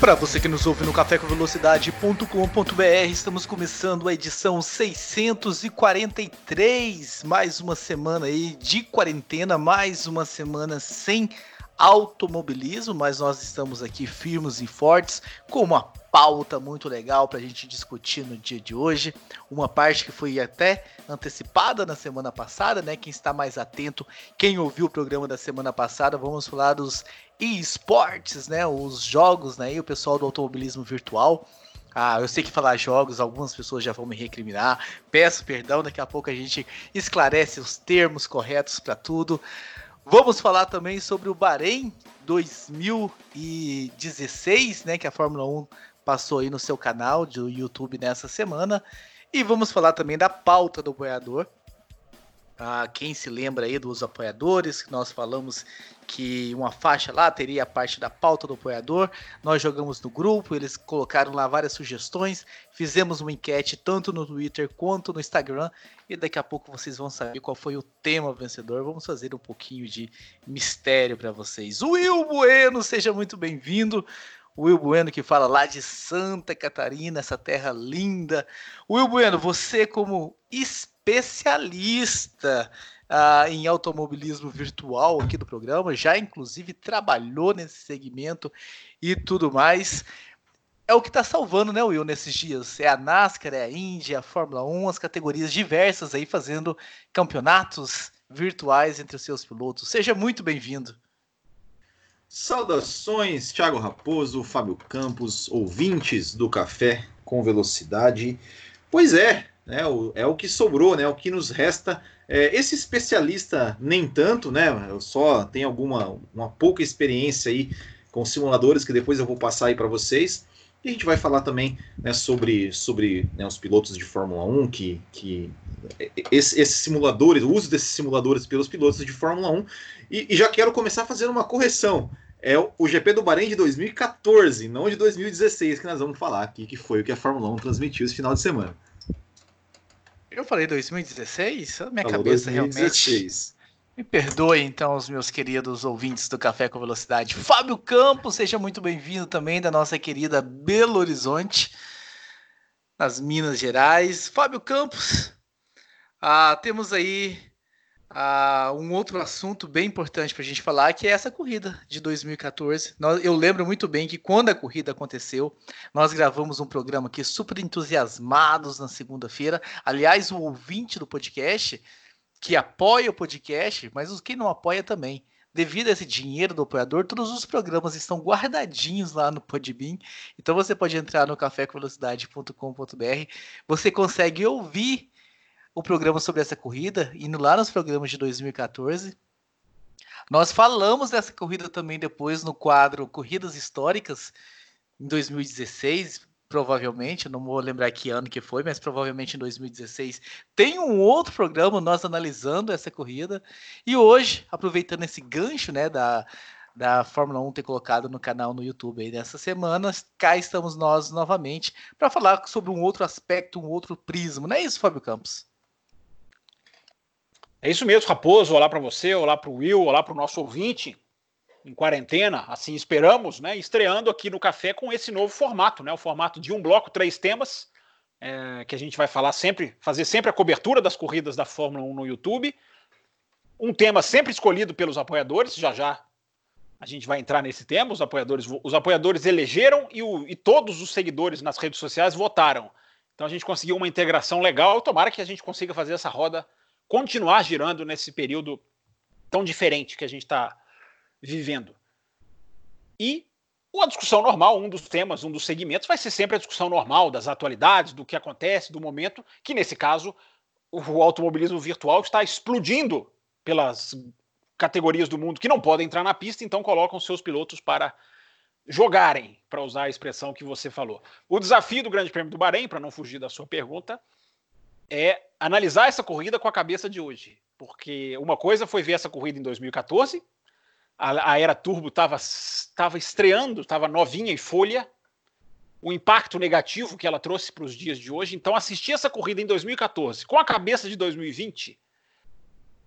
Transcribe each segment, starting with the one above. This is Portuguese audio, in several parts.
Para você que nos ouve no cafécomvelocidade.com.br, estamos começando a edição 643, mais uma semana aí de quarentena, mais uma semana sem automobilismo, mas nós estamos aqui firmes e fortes com uma pauta muito legal para a gente discutir no dia de hoje. Uma parte que foi até antecipada na semana passada, né? Quem está mais atento, quem ouviu o programa da semana passada, vamos falar dos esportes, né? Os jogos, né? E o pessoal do automobilismo virtual. Ah, eu sei que falar jogos, algumas pessoas já vão me recriminar. Peço perdão, daqui a pouco a gente esclarece os termos corretos para tudo. Vamos falar também sobre o Bahrein 2016, né, que a Fórmula 1 passou aí no seu canal do YouTube nessa semana. E vamos falar também da pauta do boiador. Ah, quem se lembra aí dos apoiadores, nós falamos que uma faixa lá teria a parte da pauta do apoiador. Nós jogamos no grupo, eles colocaram lá várias sugestões, fizemos uma enquete tanto no Twitter quanto no Instagram e daqui a pouco vocês vão saber qual foi o tema vencedor. Vamos fazer um pouquinho de mistério para vocês. Will Bueno, seja muito bem-vindo. Will Bueno que fala lá de Santa Catarina, essa terra linda. Will Bueno, você como especialista uh, em automobilismo virtual aqui do programa, já inclusive trabalhou nesse segmento e tudo mais. É o que está salvando, né, Will, nesses dias. É a NASCAR, é a Indy, a Fórmula 1, as categorias diversas aí fazendo campeonatos virtuais entre os seus pilotos. Seja muito bem-vindo. Saudações, Thiago Raposo, Fábio Campos, ouvintes do Café com Velocidade. Pois é, né, é o que sobrou, né, o que nos resta. É, esse especialista, nem tanto, né, eu só tenho alguma uma pouca experiência aí com simuladores que depois eu vou passar aí para vocês. E a gente vai falar também né, sobre, sobre né, os pilotos de Fórmula 1, que, que esse, esses simuladores, o uso desses simuladores pelos pilotos de Fórmula 1. E, e já quero começar fazendo uma correção. É o GP do Bahrein de 2014, não de 2016, que nós vamos falar aqui, que foi o que a Fórmula 1 transmitiu esse final de semana. Eu falei 2016? A minha Falou cabeça 2016. realmente. Me perdoe, então, os meus queridos ouvintes do Café com Velocidade. Fábio Campos, seja muito bem-vindo também da nossa querida Belo Horizonte, nas Minas Gerais. Fábio Campos, ah, temos aí ah, um outro assunto bem importante para a gente falar, que é essa corrida de 2014. eu lembro muito bem que quando a corrida aconteceu, nós gravamos um programa aqui super entusiasmados na segunda-feira. Aliás, o ouvinte do podcast, que apoia o podcast, mas os que não apoia também. Devido a esse dinheiro do apoiador, todos os programas estão guardadinhos lá no Podbean. Então você pode entrar no cafécomvelocidade.com.br. Você consegue ouvir o programa sobre essa corrida, indo lá nos programas de 2014. Nós falamos dessa corrida também depois no quadro Corridas Históricas, em 2016, provavelmente, não vou lembrar que ano que foi, mas provavelmente em 2016. Tem um outro programa nós analisando essa corrida. E hoje, aproveitando esse gancho, né, da, da Fórmula 1 ter colocado no canal no YouTube aí nessa semana, cá estamos nós novamente para falar sobre um outro aspecto, um outro prisma. Não é isso, Fábio Campos? É isso mesmo, Raposo. Olá para você, olá para o Will, olá para o nosso ouvinte em quarentena, assim esperamos, né? Estreando aqui no café com esse novo formato, né? O formato de um bloco, três temas, é, que a gente vai falar sempre, fazer sempre a cobertura das corridas da Fórmula 1 no YouTube. Um tema sempre escolhido pelos apoiadores, já já a gente vai entrar nesse tema. Os apoiadores, os apoiadores elegeram e, o, e todos os seguidores nas redes sociais votaram. Então a gente conseguiu uma integração legal. Tomara que a gente consiga fazer essa roda continuar girando nesse período tão diferente que a gente está vivendo. E a discussão normal, um dos temas, um dos segmentos, vai ser sempre a discussão normal das atualidades, do que acontece, do momento, que nesse caso o automobilismo virtual está explodindo pelas categorias do mundo que não podem entrar na pista, então colocam seus pilotos para jogarem, para usar a expressão que você falou. O desafio do Grande Prêmio do Bahrein, para não fugir da sua pergunta, é analisar essa corrida com a cabeça de hoje. Porque uma coisa foi ver essa corrida em 2014, a, a era turbo estava estreando, estava novinha e folha, o impacto negativo que ela trouxe para os dias de hoje. Então, assistir essa corrida em 2014 com a cabeça de 2020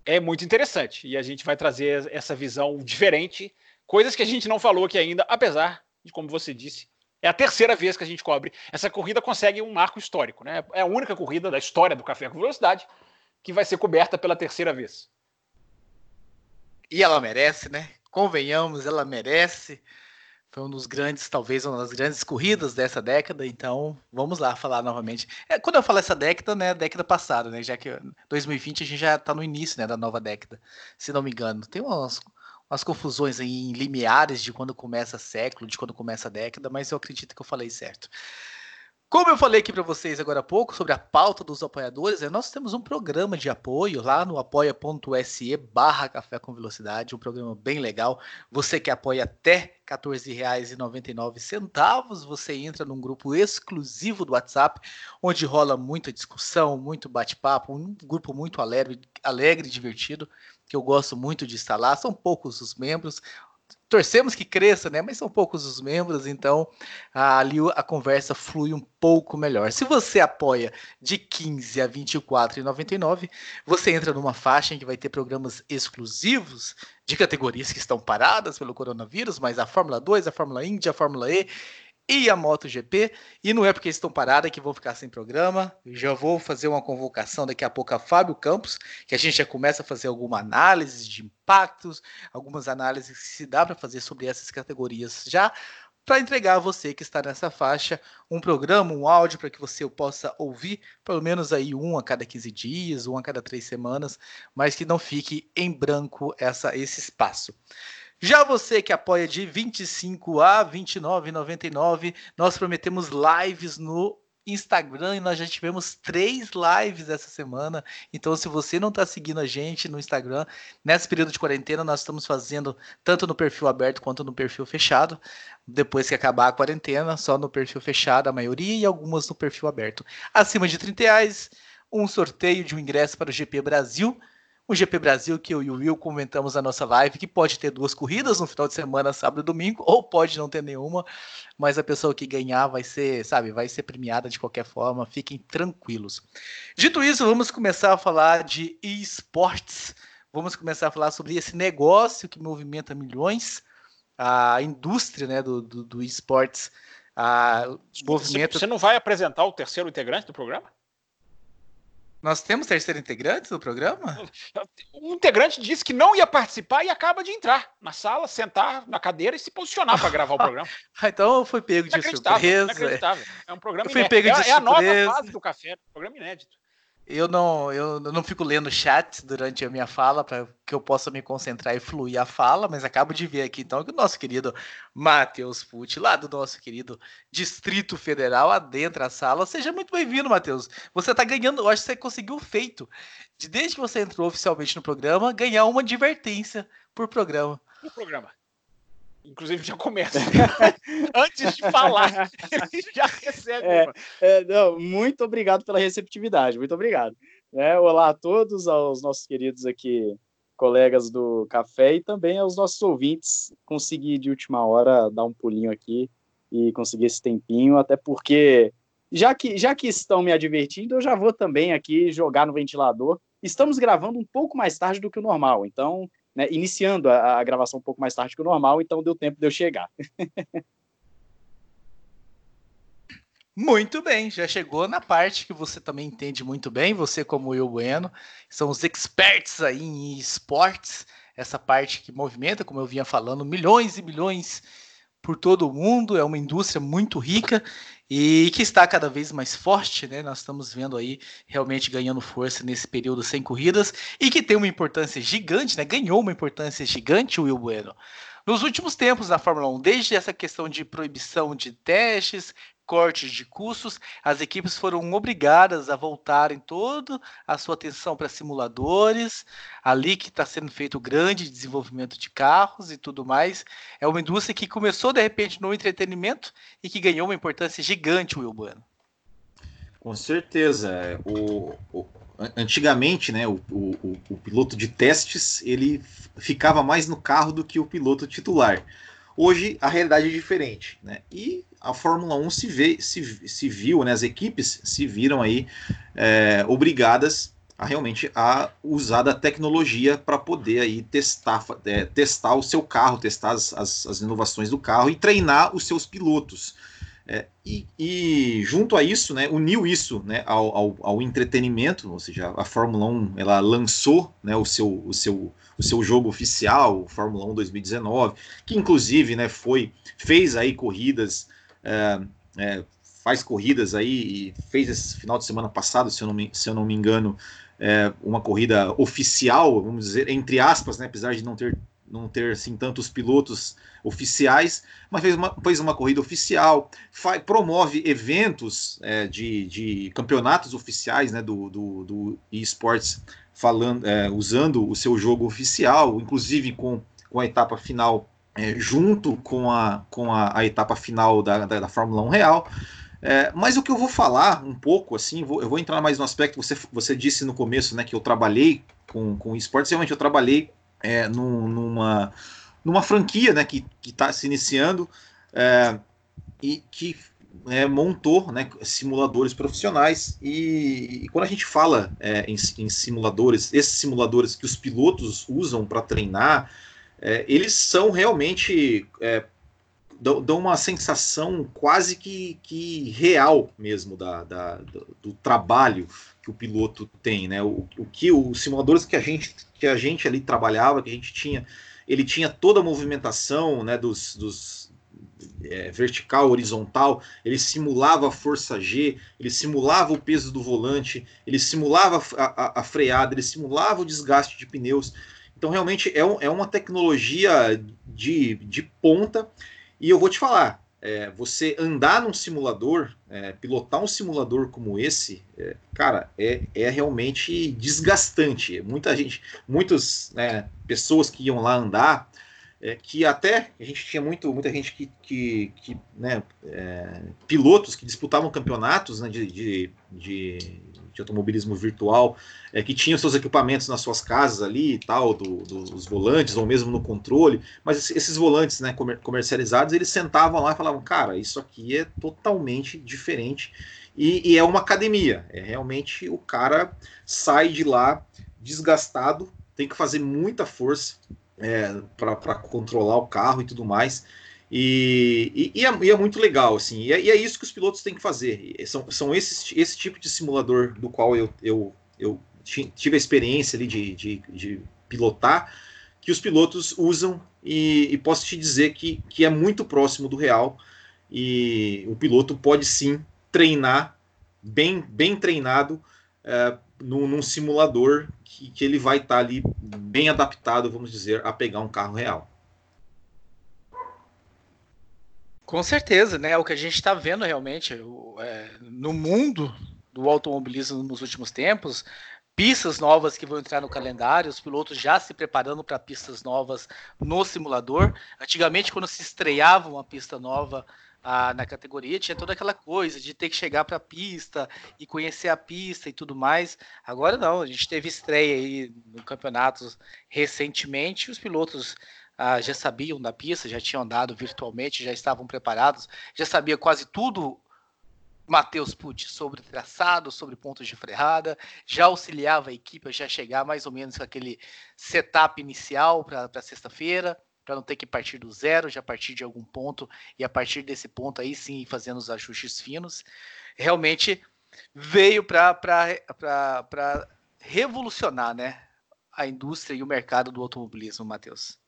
é muito interessante. E a gente vai trazer essa visão diferente, coisas que a gente não falou aqui ainda, apesar de, como você disse, é a terceira vez que a gente cobre. Essa corrida consegue um marco histórico, né? É a única corrida da história do Café com Velocidade que vai ser coberta pela terceira vez. E ela merece, né? Convenhamos, ela merece. Foi um dos grandes, talvez uma das grandes corridas dessa década, então vamos lá falar novamente. É, quando eu falo essa década, né, década passada, né, já que 2020 a gente já está no início, né, da nova década, se não me engano. Tem umas, umas confusões em limiares de quando começa século, de quando começa década, mas eu acredito que eu falei certo. Como eu falei aqui para vocês agora há pouco sobre a pauta dos apoiadores, é, nós temos um programa de apoio lá no apoia.se barra Café com Velocidade, um programa bem legal. Você que apoia até R$ 14,99, você entra num grupo exclusivo do WhatsApp, onde rola muita discussão, muito bate-papo, um grupo muito alegre, alegre e divertido, que eu gosto muito de lá. São poucos os membros, torcemos que cresça, né? Mas são poucos os membros, então ali a conversa flui um pouco melhor. Se você apoia de 15 a 24,99, você entra numa faixa em que vai ter programas exclusivos de categorias que estão paradas pelo coronavírus, mas a Fórmula 2, a Fórmula Indy, a Fórmula E e a MotoGP. E não é porque estão paradas que vão ficar sem programa. Já vou fazer uma convocação daqui a pouco a Fábio Campos, que a gente já começa a fazer alguma análise de impactos, algumas análises que se dá para fazer sobre essas categorias já para entregar a você que está nessa faixa um programa, um áudio para que você possa ouvir pelo menos aí um a cada 15 dias, um a cada três semanas, mas que não fique em branco essa, esse espaço. Já você que apoia de 25 a 29,99, nós prometemos lives no Instagram e nós já tivemos três lives essa semana. Então, se você não está seguindo a gente no Instagram, nesse período de quarentena, nós estamos fazendo tanto no perfil aberto quanto no perfil fechado. Depois que acabar a quarentena, só no perfil fechado, a maioria, e algumas no perfil aberto. Acima de 30 reais, um sorteio de um ingresso para o GP Brasil o GP Brasil, que eu e o Will comentamos na nossa live, que pode ter duas corridas no final de semana, sábado e domingo, ou pode não ter nenhuma, mas a pessoa que ganhar vai ser, sabe, vai ser premiada de qualquer forma, fiquem tranquilos. Dito isso, vamos começar a falar de esportes, vamos começar a falar sobre esse negócio que movimenta milhões, a indústria né, do, do, do esportes. A movimenta... Você não vai apresentar o terceiro integrante do programa? Nós temos terceiro integrante do programa? O integrante disse que não ia participar e acaba de entrar na sala, sentar na cadeira e se posicionar para gravar o programa. Ah, então foi pego de surpresa. Inacreditável. É um programa inédito. Pego de é, surpresa. é a nova fase do café, programa inédito eu não, eu não fico lendo chat durante a minha fala para que eu possa me concentrar e fluir a fala, mas acabo de ver aqui então que o nosso querido Matheus Pucci, lá do nosso querido Distrito Federal, adentra a sala. Seja muito bem-vindo, Matheus. Você está ganhando, eu acho que você conseguiu o feito de, desde que você entrou oficialmente no programa, ganhar uma advertência por programa. Por programa. Inclusive já começa. Antes de falar, ele já recebe. É, é, não, muito obrigado pela receptividade, muito obrigado. É, olá a todos, aos nossos queridos aqui, colegas do café e também aos nossos ouvintes. Consegui de última hora dar um pulinho aqui e conseguir esse tempinho, até porque já que, já que estão me advertindo, eu já vou também aqui jogar no ventilador. Estamos gravando um pouco mais tarde do que o normal, então né, iniciando a, a, gravação um pouco mais tarde que o normal, então deu tempo de eu chegar. Muito bem, já chegou na parte que você também entende muito bem, você como eu, Bueno, são os experts aí em esportes, essa parte que movimenta, como eu vinha falando, milhões e milhões por todo o mundo, é uma indústria muito rica e que está cada vez mais forte, né? Nós estamos vendo aí realmente ganhando força nesse período sem corridas e que tem uma importância gigante, né? Ganhou uma importância gigante o Will Bueno. Nos últimos tempos na Fórmula 1, desde essa questão de proibição de testes, cortes de custos, as equipes foram obrigadas a voltarem toda a sua atenção para simuladores, ali que está sendo feito o grande desenvolvimento de carros e tudo mais. É uma indústria que começou de repente no entretenimento e que ganhou uma importância gigante, Will Bueno. Com certeza. O, o, antigamente, né, o, o, o piloto de testes ele ficava mais no carro do que o piloto titular. Hoje a realidade é diferente, né? E a Fórmula 1 se, vê, se, se viu, né? As equipes se viram aí é, obrigadas a realmente a usar da tecnologia para poder aí testar, é, testar o seu carro, testar as, as, as, inovações do carro e treinar os seus pilotos. É, e, e, junto a isso, né, uniu isso né, ao, ao, ao, entretenimento, ou seja, a Fórmula 1 ela lançou né, o, seu, o, seu, o seu jogo oficial, Fórmula 1 2019, que inclusive né, foi, fez aí corridas, é, é, faz corridas aí, fez esse final de semana passado, se eu não me, se eu não me engano, é, uma corrida oficial, vamos dizer, entre aspas, né, apesar de não ter não ter assim tantos pilotos oficiais, mas fez uma, fez uma corrida oficial, faz, promove eventos é, de, de campeonatos oficiais né, do, do, do esportes falando, é, usando o seu jogo oficial, inclusive com, com a etapa final é, junto com a, com a, a etapa final da, da, da Fórmula 1 real. É, mas o que eu vou falar um pouco, assim, vou, eu vou entrar mais no aspecto, você, você disse no começo né, que eu trabalhei com, com esportes, realmente eu trabalhei é, num, numa, numa franquia né, que está se iniciando é, e que é, montou né, simuladores profissionais. E, e, quando a gente fala é, em, em, simuladores, esses simuladores que os pilotos usam para treinar, é, eles são realmente. É, dão, uma sensação quase que, que real mesmo da, da do, do, trabalho que o piloto tem, né? O, o que os simuladores que a gente que a gente ali trabalhava, que a gente tinha, ele tinha toda a movimentação, né? Dos, dos é, vertical, horizontal, ele simulava a força G, ele simulava o peso do volante, ele simulava a, a, a freada, ele simulava o desgaste de pneus. Então, realmente é, um, é uma tecnologia de, de ponta. E eu vou te falar, é, você andar num simulador, é, pilotar um simulador como esse, é, cara, é, é realmente desgastante. Muita gente, muitas né, pessoas que iam lá andar, é, que até a gente tinha muito, muita gente que, que, que né, é, pilotos que disputavam campeonatos né, de, de, de de automobilismo virtual, é, que tinham seus equipamentos nas suas casas ali e tal, do, do, dos volantes, ou mesmo no controle, mas esses volantes né, comercializados, eles sentavam lá e falavam, cara, isso aqui é totalmente diferente, e, e é uma academia, é realmente o cara sai de lá desgastado, tem que fazer muita força é, para controlar o carro e tudo mais, e, e, e, é, e, é, muito legal, assim, e é, é, isso que os pilotos têm que fazer. São, são esse tipo de simulador do qual eu, eu, eu tive a experiência ali de, de, de pilotar, que os pilotos usam, e, posso te dizer que, que é muito próximo do real, e o piloto pode sim treinar, bem, bem treinado, é, num, num, simulador que, que ele vai estar tá ali bem adaptado, vamos dizer, a pegar um carro real. Com certeza, né? O que a gente está vendo realmente é, no mundo do automobilismo nos últimos tempos, pistas novas que vão entrar no calendário, os pilotos já se preparando para pistas novas no simulador. Antigamente, quando se estreava uma pista nova na categoria, tinha toda aquela coisa de ter que chegar para a pista e conhecer a pista e tudo mais. Agora não, a gente teve estreia aí no campeonato recentemente, os pilotos ah, já sabiam da pista, já tinham andado virtualmente, já estavam preparados, já sabia quase tudo Matheus Pucci sobre traçado, sobre pontos de freada, já auxiliava a equipe a já chegar mais ou menos com aquele setup inicial para sexta-feira, para não ter que partir do zero, já partir de algum ponto e a partir desse ponto aí sim fazendo os ajustes finos. Realmente veio para revolucionar né, a indústria e o mercado do automobilismo, Matheus.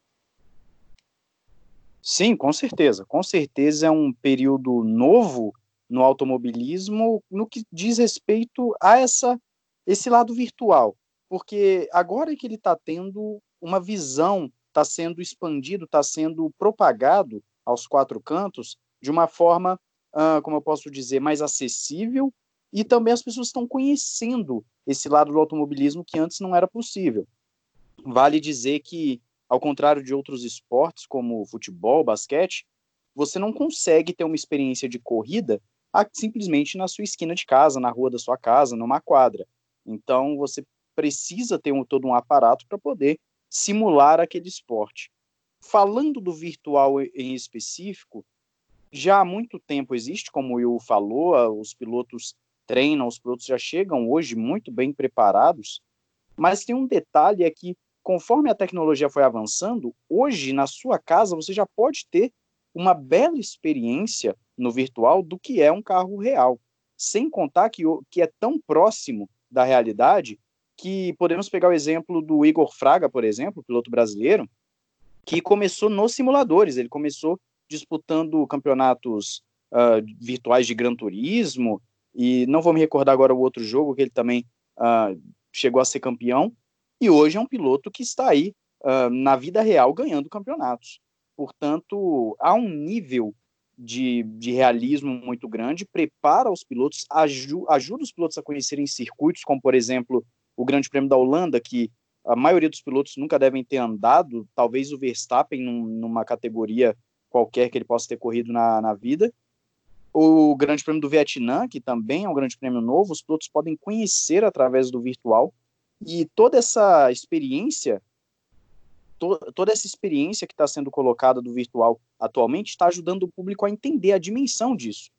Sim, com certeza. Com certeza é um período novo no automobilismo no que diz respeito a essa esse lado virtual, porque agora que ele está tendo uma visão, está sendo expandido, está sendo propagado aos quatro cantos de uma forma uh, como eu posso dizer, mais acessível e também as pessoas estão conhecendo esse lado do automobilismo que antes não era possível. Vale dizer que, ao contrário de outros esportes, como futebol, basquete, você não consegue ter uma experiência de corrida simplesmente na sua esquina de casa, na rua da sua casa, numa quadra. Então, você precisa ter um, todo um aparato para poder simular aquele esporte. Falando do virtual em específico, já há muito tempo existe, como o falou, os pilotos treinam, os pilotos já chegam hoje muito bem preparados, mas tem um detalhe é que conforme a tecnologia foi avançando, hoje na sua casa você já pode ter uma bela experiência no virtual do que é um carro real, sem contar que, que é tão próximo da realidade que podemos pegar o exemplo do Igor Fraga, por exemplo, piloto brasileiro, que começou nos simuladores, ele começou disputando campeonatos uh, virtuais de Gran Turismo, e não vou me recordar agora o outro jogo que ele também uh, chegou a ser campeão, e hoje é um piloto que está aí uh, na vida real ganhando campeonatos. Portanto, há um nível de, de realismo muito grande, prepara os pilotos, aju, ajuda os pilotos a conhecerem circuitos, como por exemplo o Grande Prêmio da Holanda, que a maioria dos pilotos nunca devem ter andado, talvez o Verstappen num, numa categoria qualquer que ele possa ter corrido na, na vida, o Grande Prêmio do Vietnã, que também é um grande prêmio novo, os pilotos podem conhecer através do virtual. E toda essa experiência, to, toda essa experiência que está sendo colocada do virtual atualmente, está ajudando o público a entender a dimensão disso,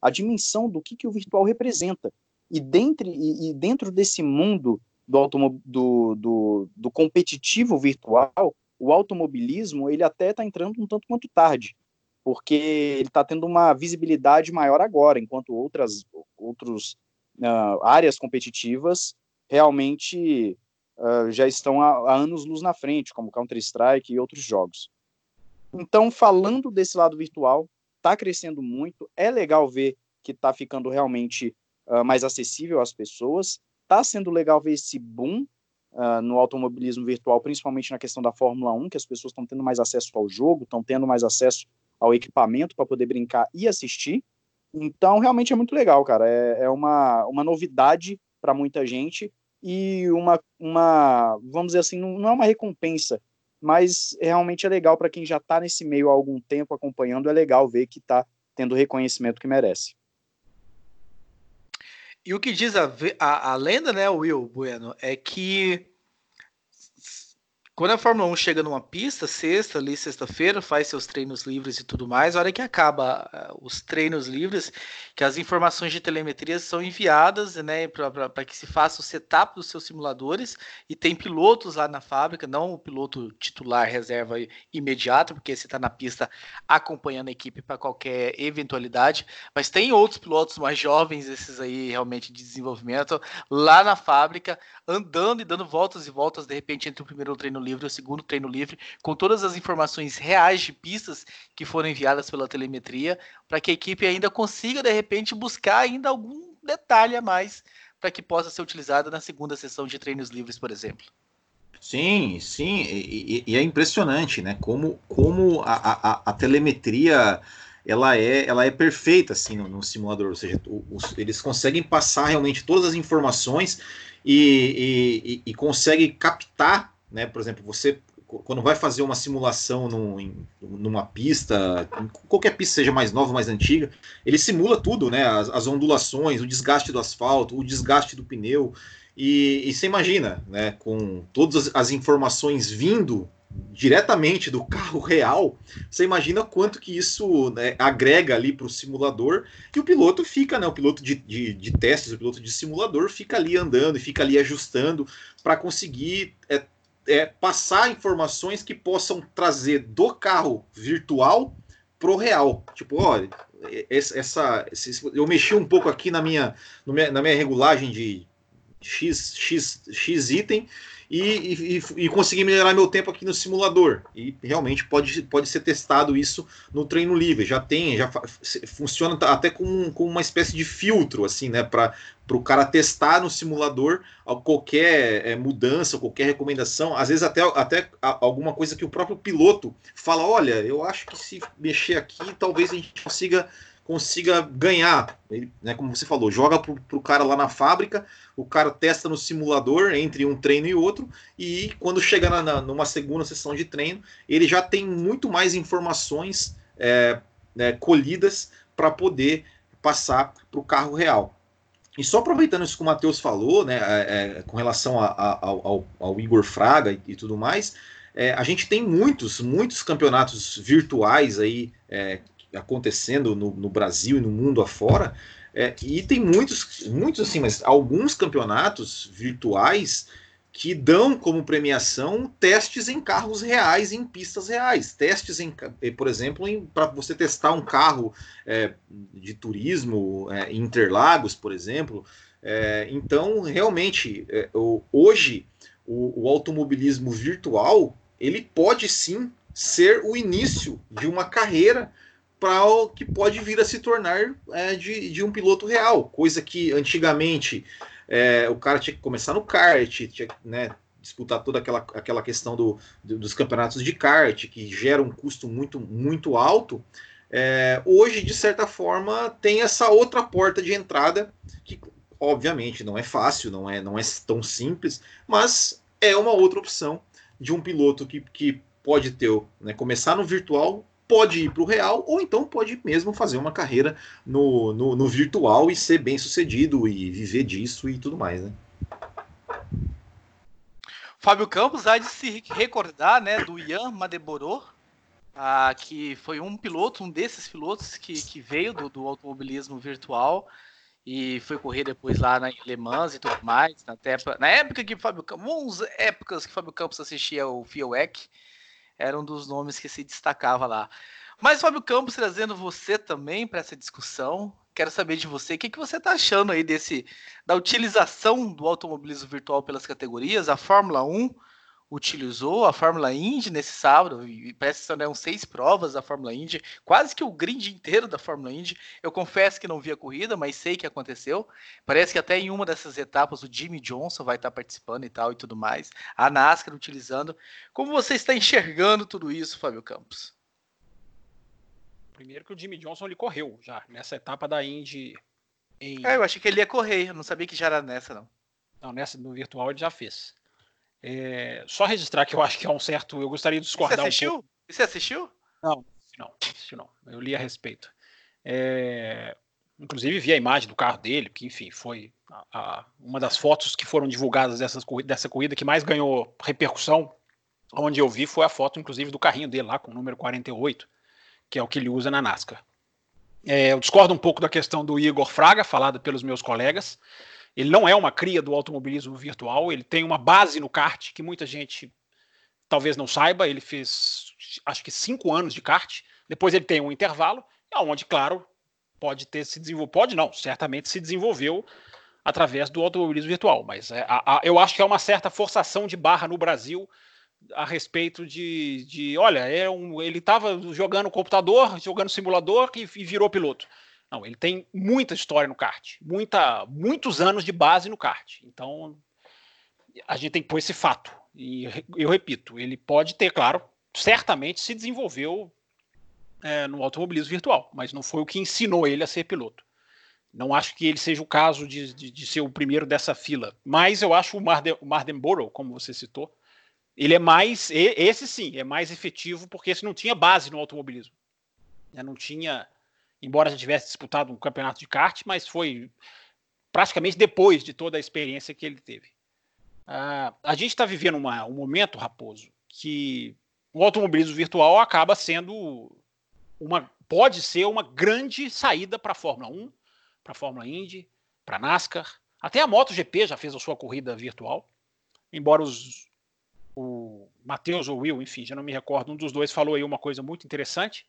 a dimensão do que, que o virtual representa. E dentro, e, e dentro desse mundo do, do, do, do competitivo virtual, o automobilismo ele até está entrando um tanto quanto tarde porque ele está tendo uma visibilidade maior agora, enquanto outras outros, uh, áreas competitivas realmente uh, já estão há, há anos-luz na frente, como Counter-Strike e outros jogos. Então, falando desse lado virtual, está crescendo muito, é legal ver que está ficando realmente uh, mais acessível às pessoas, está sendo legal ver esse boom Uh, no automobilismo virtual, principalmente na questão da Fórmula 1, que as pessoas estão tendo mais acesso ao jogo, estão tendo mais acesso ao equipamento para poder brincar e assistir. Então, realmente é muito legal, cara. É, é uma, uma novidade para muita gente e uma, uma, vamos dizer assim, não, é uma recompensa, mas realmente é legal para quem já está nesse meio há algum tempo acompanhando. É legal ver que está tendo o reconhecimento que merece. E o que diz a, a, a lenda, né, Will Bueno, é que quando a Fórmula 1 chega numa pista, sexta, ali, sexta-feira, faz seus treinos livres e tudo mais, a hora que acaba uh, os treinos livres, que as informações de telemetria são enviadas, né, para que se faça o setup dos seus simuladores, e tem pilotos lá na fábrica, não o piloto titular reserva imediato, porque esse está na pista acompanhando a equipe para qualquer eventualidade, mas tem outros pilotos mais jovens, esses aí realmente de desenvolvimento, lá na fábrica, andando e dando voltas e voltas, de repente, entre o primeiro treino livre, o segundo treino livre, com todas as informações reais de pistas que foram enviadas pela telemetria, para que a equipe ainda consiga, de repente, buscar ainda algum detalhe a mais para que possa ser utilizada na segunda sessão de treinos livres, por exemplo. Sim, sim, e, e é impressionante, né? Como, como a, a, a, telemetria ela é, ela é perfeita assim no, no simulador, ou seja, os, eles conseguem passar realmente todas as informações e, e, e, consegue captar né? Por exemplo, você quando vai fazer uma simulação num, em, numa pista, qualquer pista seja mais nova, mais antiga, ele simula tudo, né? As, as ondulações, o desgaste do asfalto, o desgaste do pneu. E, e você imagina, né? Com todas as, as informações vindo diretamente do carro real, você imagina quanto que isso né, agrega ali para o simulador e o piloto fica, né, o piloto de, de, de, testes, o piloto de simulador fica ali andando e fica ali ajustando para conseguir é, é, passar informações que possam trazer do carro virtual pro real. Tipo, olha, essa, eu mexi um pouco aqui na minha, na minha regulagem de X, X, X item e, e, e, conseguir melhorar meu tempo aqui no simulador. E realmente pode, pode ser testado isso no treino livre. Já tem, já funciona até com, com uma espécie de filtro, assim, né? Para o cara testar no simulador qualquer é, mudança, qualquer recomendação, às vezes até, até alguma coisa que o próprio piloto fala: olha, eu acho que se mexer aqui, talvez a gente consiga consiga ganhar. Ele, né, como você falou, joga para o cara lá na fábrica, o cara testa no simulador entre um treino e outro, e quando chega na, na, numa segunda sessão de treino, ele já tem muito mais informações é, né, colhidas para poder passar para o carro real. E só aproveitando isso que o Matheus falou, né, é, é, com relação a, a, ao, ao, Igor Fraga e, e tudo mais, é, a gente tem muitos, muitos campeonatos virtuais aí é, acontecendo no, no, Brasil e no mundo afora, é, e tem muitos, muitos assim, mas alguns campeonatos virtuais que dão como premiação testes em carros reais, em pistas reais. Testes, em, eh, por exemplo, para você testar um carro é, de turismo é, Interlagos, por exemplo. É, então, realmente, hoje, o, o, automobilismo virtual ele pode sim ser o início de uma carreira para o que pode vir a se tornar de, de um piloto real, coisa que antigamente é, o cara tinha que começar no kart, tinha que né, disputar toda aquela, aquela questão do, do, dos campeonatos de kart, que gera um custo muito, muito alto. É, hoje, de certa forma, tem essa outra porta de entrada, que obviamente não é fácil, não é, não é tão simples, mas é uma outra opção de um piloto que, que pode ter, né, começar no virtual pode ir para o real ou então pode mesmo fazer uma carreira no, no, no, virtual e ser bem sucedido e viver disso e tudo mais, né? Fábio Campos há de se recordar né, do Ian Madeboro, ah, que foi um piloto, um desses pilotos que, que veio do, do automobilismo virtual e foi correr depois lá na Le Mans e tudo mais. Na, tepa, na época que Fábio Campos, épocas que Fábio Campos assistia o FIOEC, era um dos nomes que se destacava lá. Mas, Fábio Campos, trazendo você também para essa discussão, quero saber de você, o que, que você está achando aí desse da utilização do automobilismo virtual pelas categorias? A Fórmula 1 utilizou a Fórmula Indy nesse sábado, e parece que são seis provas da Fórmula Indy, quase que o grid inteiro da Fórmula Indy. Eu confesso que não vi a corrida, mas sei que aconteceu. Parece que até em uma dessas etapas o Jimmy Johnson vai estar participando e tal e tudo mais. A NASCAR utilizando. Como você está enxergando tudo isso, Fábio Campos? Primeiro que o Jimmy Johnson ele correu já nessa etapa da Indy. Em... É, eu achei que ele ia correr, eu não sabia que já era nessa, não. Não, nessa no virtual ele já fez. É, só registrar que eu acho que é um certo. Eu gostaria de discordar você assistiu? um pouco. Você assistiu? Não, não, assisti não. Eu li a respeito. É, inclusive vi a imagem do carro dele, que enfim foi a, a, uma das fotos que foram divulgadas dessas, dessa corrida que mais ganhou repercussão. Onde eu vi foi a foto, inclusive, do carrinho dele lá com o número 48, que é o que ele usa na NASCAR. É, eu discordo um pouco da questão do Igor Fraga, falada pelos meus colegas. Ele não é uma cria do automobilismo virtual, ele tem uma base no kart que muita gente talvez não saiba. Ele fez acho que cinco anos de kart, depois ele tem um intervalo, onde, claro, pode ter se desenvolvido, pode não, certamente se desenvolveu através do automobilismo virtual. Mas é, a, a, eu acho que é uma certa forçação de barra no Brasil a respeito de, de olha, é um, ele estava jogando computador, jogando simulador e, e virou piloto. Não, ele tem muita história no kart, muita, muitos anos de base no kart. Então, a gente tem que pôr esse fato. E eu repito, ele pode ter, claro, certamente se desenvolveu é, no automobilismo virtual, mas não foi o que ensinou ele a ser piloto. Não acho que ele seja o caso de, de, de ser o primeiro dessa fila, mas eu acho o, Marden, o Mardenborough, como você citou, ele é mais, esse sim, é mais efetivo porque esse não tinha base no automobilismo. Não tinha embora já tivesse disputado um campeonato de kart, mas foi praticamente depois de toda a experiência que ele teve. Uh, a gente está vivendo uma, um momento, Raposo, que o automobilismo virtual acaba sendo uma, pode ser uma grande saída para a Fórmula 1, para a Fórmula Indy, para a NASCAR, até a MotoGP já fez a sua corrida virtual, embora os, o Matheus ou Will, enfim, já não me recordo, um dos dois falou aí uma coisa muito interessante,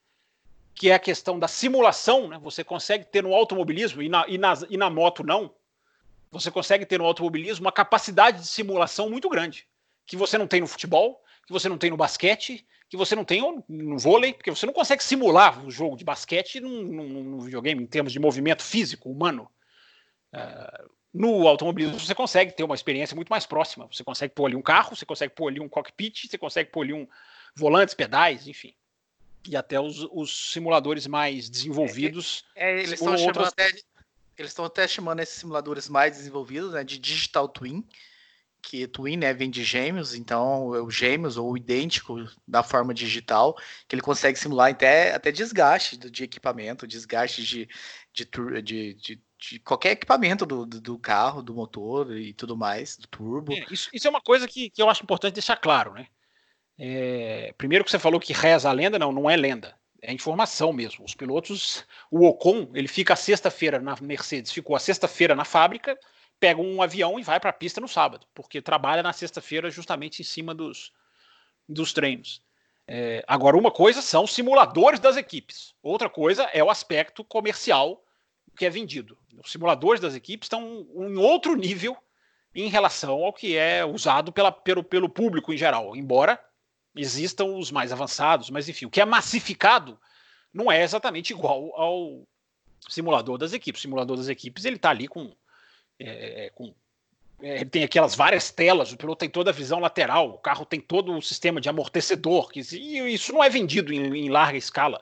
que é a questão da simulação, né? Você consegue ter no automobilismo e na, e, na, e na moto não. Você consegue ter no automobilismo uma capacidade de simulação muito grande, que você não tem no futebol, que você não tem no basquete, que você não tem no vôlei, porque você não consegue simular o jogo de basquete num, num, num videogame em termos de movimento físico, humano. Uh, no automobilismo você consegue ter uma experiência muito mais próxima. Você consegue pôr ali um carro, você consegue pôr ali um cockpit, você consegue pôr ali um volantes, pedais, enfim. E até os, os simuladores mais desenvolvidos. É, é, eles estão até, eles estão até chamando esses simuladores mais desenvolvidos né, de Digital Twin, que Twin né, vem de gêmeos, então é o gêmeos ou idêntico da forma digital, que ele consegue simular até, até desgaste de equipamento, desgaste de, de, de, de, de qualquer equipamento do, do, carro, do motor e tudo mais, do turbo. É, isso, isso, é uma coisa que, que eu acho importante deixar claro, né? É, primeiro que você falou que reza a lenda, não, não é lenda. É informação mesmo. Os pilotos, o Ocon, ele fica a sexta-feira na Mercedes, ficou a sexta-feira na fábrica, pega um avião e vai para a pista no sábado, porque trabalha na sexta-feira justamente em cima dos, dos treinos. É, agora, uma coisa são simuladores das equipes, outra coisa é o aspecto comercial que é vendido. Os simuladores das equipes estão em outro nível em relação ao que é usado pela, pelo, pelo público em geral, embora existam os mais avançados, mas enfim, o que é massificado não é exatamente igual ao simulador das equipes. O simulador das equipes ele está ali com é, é, com, é, ele tem aquelas várias telas, o piloto tem toda a visão lateral, o carro tem todo o sistema de amortecedor, que, e isso não é vendido em, em larga escala.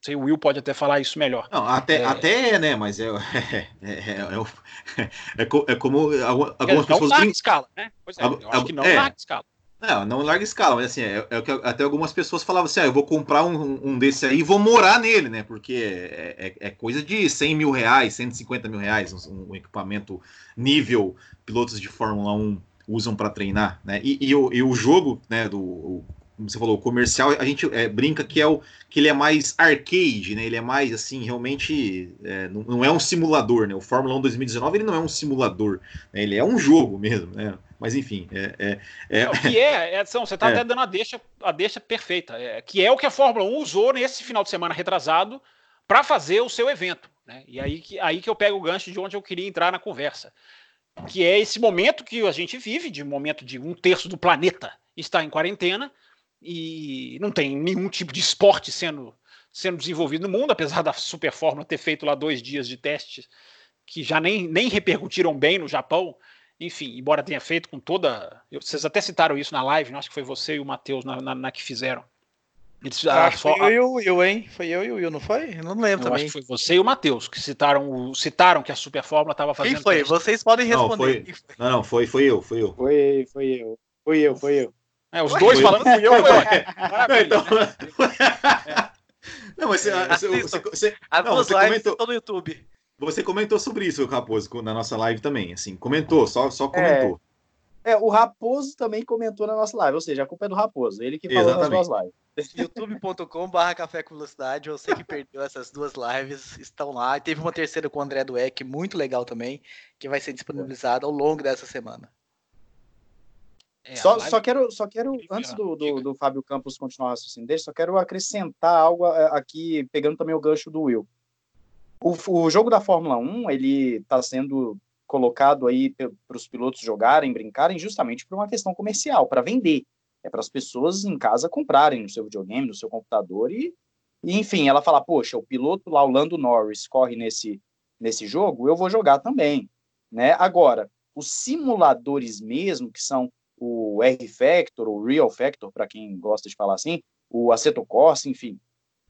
Sei, o Will pode até falar isso melhor. Não, até é, até é né? Mas é, é, é, como algumas pessoas. Não larga escala, né? Pois é, eu acho que não larga escala. Não, não larga escala, mas assim, é, é, até algumas pessoas falavam assim, ah, eu vou comprar um, um desse aí e vou morar nele, né? Porque é, é, é coisa de 100 mil reais, 150 mil reais, um, um equipamento nível pilotos de Fórmula 1 usam para treinar, né? E, e, o, e, o, jogo, né, do, o, como você falou, o comercial, a gente é, brinca que é o que ele é mais arcade, né? Ele é mais assim, realmente é, não, não, é um simulador, né? O Fórmula 1 2019 ele não é um simulador, né? ele é um jogo mesmo, né? Mas enfim, é. é, é... O que é, Edson, você está é. até dando a deixa, a deixa perfeita, é, que é o que a Fórmula 1 usou nesse final de semana retrasado para fazer o seu evento. Né? E aí que, aí que eu pego o gancho de onde eu queria entrar na conversa. Que é esse momento que a gente vive, de momento de um terço do planeta está em quarentena, e não tem nenhum tipo de esporte sendo, sendo desenvolvido no mundo, apesar da Super Fórmula ter feito lá dois dias de testes que já nem, nem repercutiram bem no Japão. Enfim, embora tenha feito com toda. Vocês até citaram isso na live, não? acho que foi você e o Matheus na, na, na, que fizeram. Eles, ah, foi eu e o Will, hein? Foi eu e o Will, não foi? Eu não lembro eu também. Acho que foi você e o Matheus que citaram, citaram que a Super Fórmula estava fazendo. Quem foi? Vocês podem responder. Não, foi, não, não, foi, foi eu, foi eu. Foi, foi eu. Foi eu, foi eu. É, os dois falando fui eu, eu. Então... Não, mas você, você, você, As não, você comentou estão no YouTube. Você comentou sobre isso, Raposo, na nossa live também, assim, comentou, só, só comentou. É, é, o Raposo também comentou na nossa live, ou seja, a culpa é do Raposo, ele que falou Exatamente. nas suas lives. youtube.com.br Café com Velocidade, você que perdeu essas duas lives, estão lá. E teve uma terceira com o André Dueck, muito legal também, que vai ser disponibilizada ao longo dessa semana. É, só, live... só quero, só quero antes do, do, do, Fábio Campos continuar o raciocínio dele, só quero acrescentar algo é, aqui, pegando também o gancho do Will. O, o jogo da Fórmula 1, ele está sendo colocado aí para os pilotos jogarem, brincarem, justamente por uma questão comercial, para vender. É para as pessoas em casa comprarem no seu videogame, no seu computador e, e, enfim, ela fala, poxa, o piloto lá, o Lando Norris, corre nesse, nesse jogo, eu vou jogar também. Né? Agora, os simuladores mesmo, que são o R-Factor, o Real Factor, para quem gosta de falar assim, o Aceto Corsa, enfim.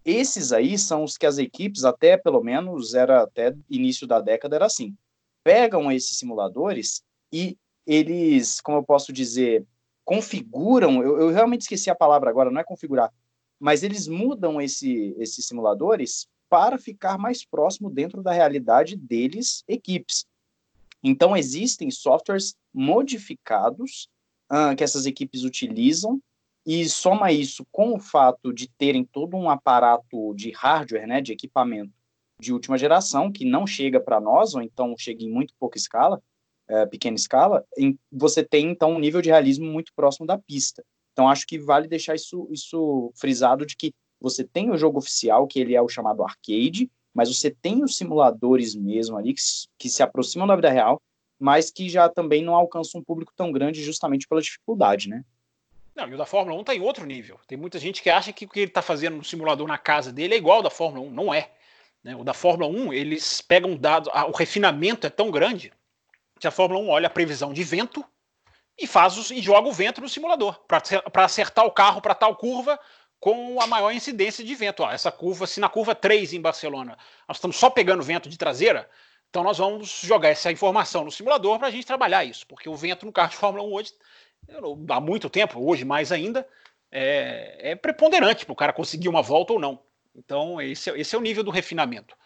Esses aí são os que as equipes, até pelo menos, era até início da década, era assim. Pegam esses simuladores e eles, como eu posso dizer, configuram, eu, eu realmente esqueci a palavra agora, não é configurar, mas eles mudam esse, esses simuladores para ficar mais próximo dentro da realidade deles, equipes. Então, existem softwares modificados uh, que essas equipes utilizam e soma isso com o fato de terem todo um aparato de hardware, né, de equipamento de última geração que não chega para nós ou então chega em muito pouca escala, é, pequena escala, em, você tem então um nível de realismo muito próximo da pista. Então acho que vale deixar isso, isso frisado de que você tem o jogo oficial que ele é o chamado arcade, mas você tem os simuladores mesmo ali que, que se aproximam da vida real mas que já também não alcança um público tão grande justamente pela dificuldade, né? Não, e o da Fórmula 1 está em outro nível. Tem muita gente que acha que o que ele está fazendo no simulador na casa dele é igual ao da Fórmula 1. Não é. Né? O da Fórmula 1, eles pegam dados, o refinamento é tão grande que a Fórmula 1 olha a previsão de vento e faz os, e joga o vento no simulador para acertar o carro para tal curva com a maior incidência de vento. Ó, essa curva, se na curva 3 em Barcelona nós estamos só pegando vento de traseira, então nós vamos jogar essa informação no simulador para a gente trabalhar isso, porque o vento no carro de Fórmula 1 hoje, há muito tempo, hoje mais ainda, é, é preponderante para o cara conseguir uma volta ou não. Então, esse, é, esse é o nível do refinamento.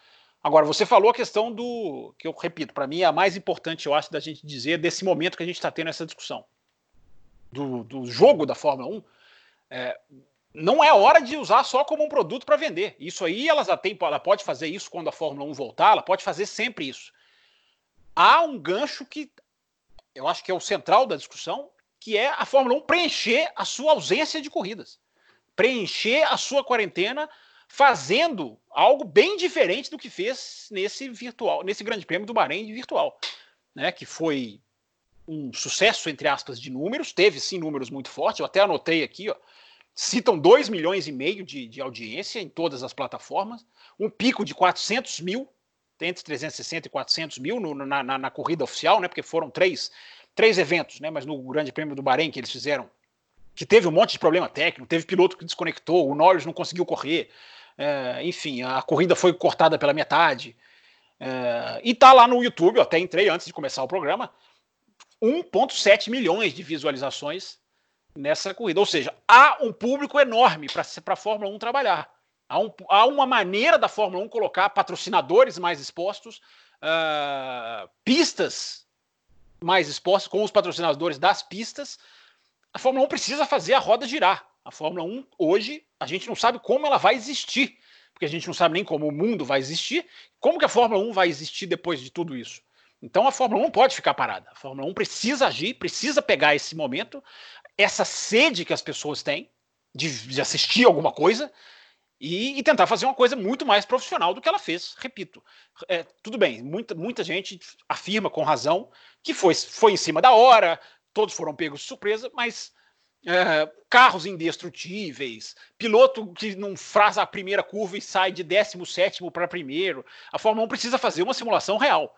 Agora, você falou a questão do, que eu repito, para mim é a mais importante, eu acho, da gente dizer desse momento que a gente está tendo essa discussão. Do, do jogo da Fórmula 1, é, não é hora de usar só como um produto para vender. Isso aí ela já tem, ela pode fazer isso quando a Fórmula 1 voltar, ela pode fazer sempre isso. Há um gancho que eu acho que é o central da discussão, que é a Fórmula 1 preencher a sua ausência de corridas. Preencher a sua quarentena fazendo algo bem diferente do que fez nesse virtual, nesse Grande Prêmio do Bahrein virtual, né? Que foi um sucesso entre aspas de números, teve sim números muito fortes. Eu até anotei aqui, ó, citam 2 milhões e meio de, de audiência em todas as plataformas, um pico de 400 mil, entre 360 e 400 mil no, na, na, na, corrida oficial, né? Porque foram três, três eventos, né? Mas no Grande Prêmio do Bahrein que eles fizeram, que teve um monte de problema técnico, teve piloto que desconectou, o Norris não conseguiu correr, é, enfim, a corrida foi cortada pela metade. É, e tá lá no YouTube, eu até entrei antes de começar o programa, 1,7 milhões de visualizações nessa corrida. Ou seja, há um público enorme para a Fórmula 1 trabalhar. Há, um, há, uma maneira da Fórmula 1 colocar patrocinadores mais expostos, uh, pistas mais expostas com os patrocinadores das pistas. A Fórmula 1 precisa fazer a roda girar. A Fórmula 1 hoje a gente não sabe como ela vai existir, porque a gente não sabe nem como o mundo vai existir, como que a Fórmula 1 vai existir depois de tudo isso. Então a Fórmula 1 não pode ficar parada. A Fórmula 1 precisa agir, precisa pegar esse momento, essa sede que as pessoas têm de, de assistir alguma coisa e, e, tentar fazer uma coisa muito mais profissional do que ela fez. Repito, é, tudo bem, muita, muita gente afirma com razão que foi, foi em cima da hora, todos foram pegos de surpresa, mas é, carros indestrutíveis, piloto que não faz a primeira curva e sai de 17 para primeiro. A Fórmula 1 precisa fazer uma simulação real.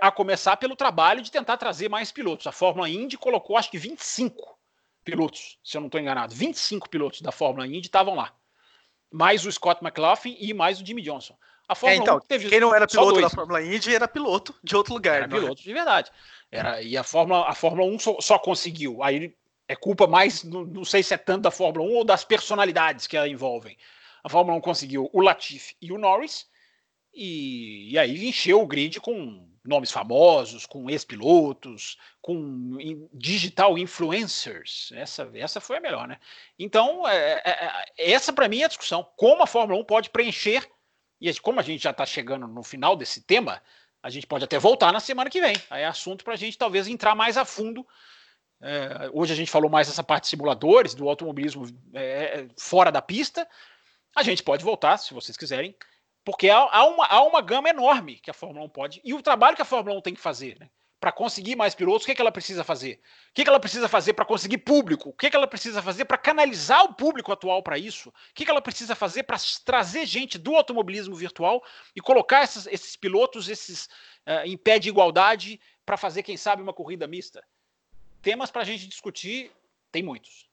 A começar pelo trabalho de tentar trazer mais pilotos. A Fórmula Indy colocou acho que 25 pilotos, se eu não estou enganado. 25 pilotos da Fórmula Indy estavam lá. Mais o Scott McLaughlin e mais o Jimmy Johnson. A Fórmula é, então, 1 teve quem não era piloto da Fórmula Indy era piloto de outro lugar. Era é? piloto de verdade. Era, e a Fórmula, a Fórmula 1 só, só conseguiu. Aí é culpa mais, não, sei se é tanto da Fórmula 1 ou das personalidades que a envolvem. A Fórmula 1 conseguiu o Latifi e o Norris, e, e aí encheu o grid com nomes famosos, com ex-pilotos, com digital influencers. Essa, essa foi a melhor, né? Então, é, é, é essa para mim é a discussão. Como a Fórmula 1 pode preencher, e como a gente já está chegando no final desse tema, a gente pode até voltar na semana que vem. Aí é assunto para a gente talvez entrar mais a fundo é, hoje a gente falou mais dessa parte de simuladores, do automobilismo é, fora da pista. A gente pode voltar, se vocês quiserem, porque há, há, uma, há uma gama enorme que a Fórmula 1 pode. E o trabalho que a Fórmula 1 tem que fazer, né? Para conseguir mais pilotos, o que, é que ela precisa fazer? O que, é que ela precisa fazer para conseguir público? O que, é que ela precisa fazer para canalizar o público atual para isso? O que, que ela precisa fazer para trazer gente do automobilismo virtual e colocar esses, esses pilotos esses, uh, em pé de igualdade para fazer, quem sabe, uma corrida mista? temas para a gente discutir, tem muitos.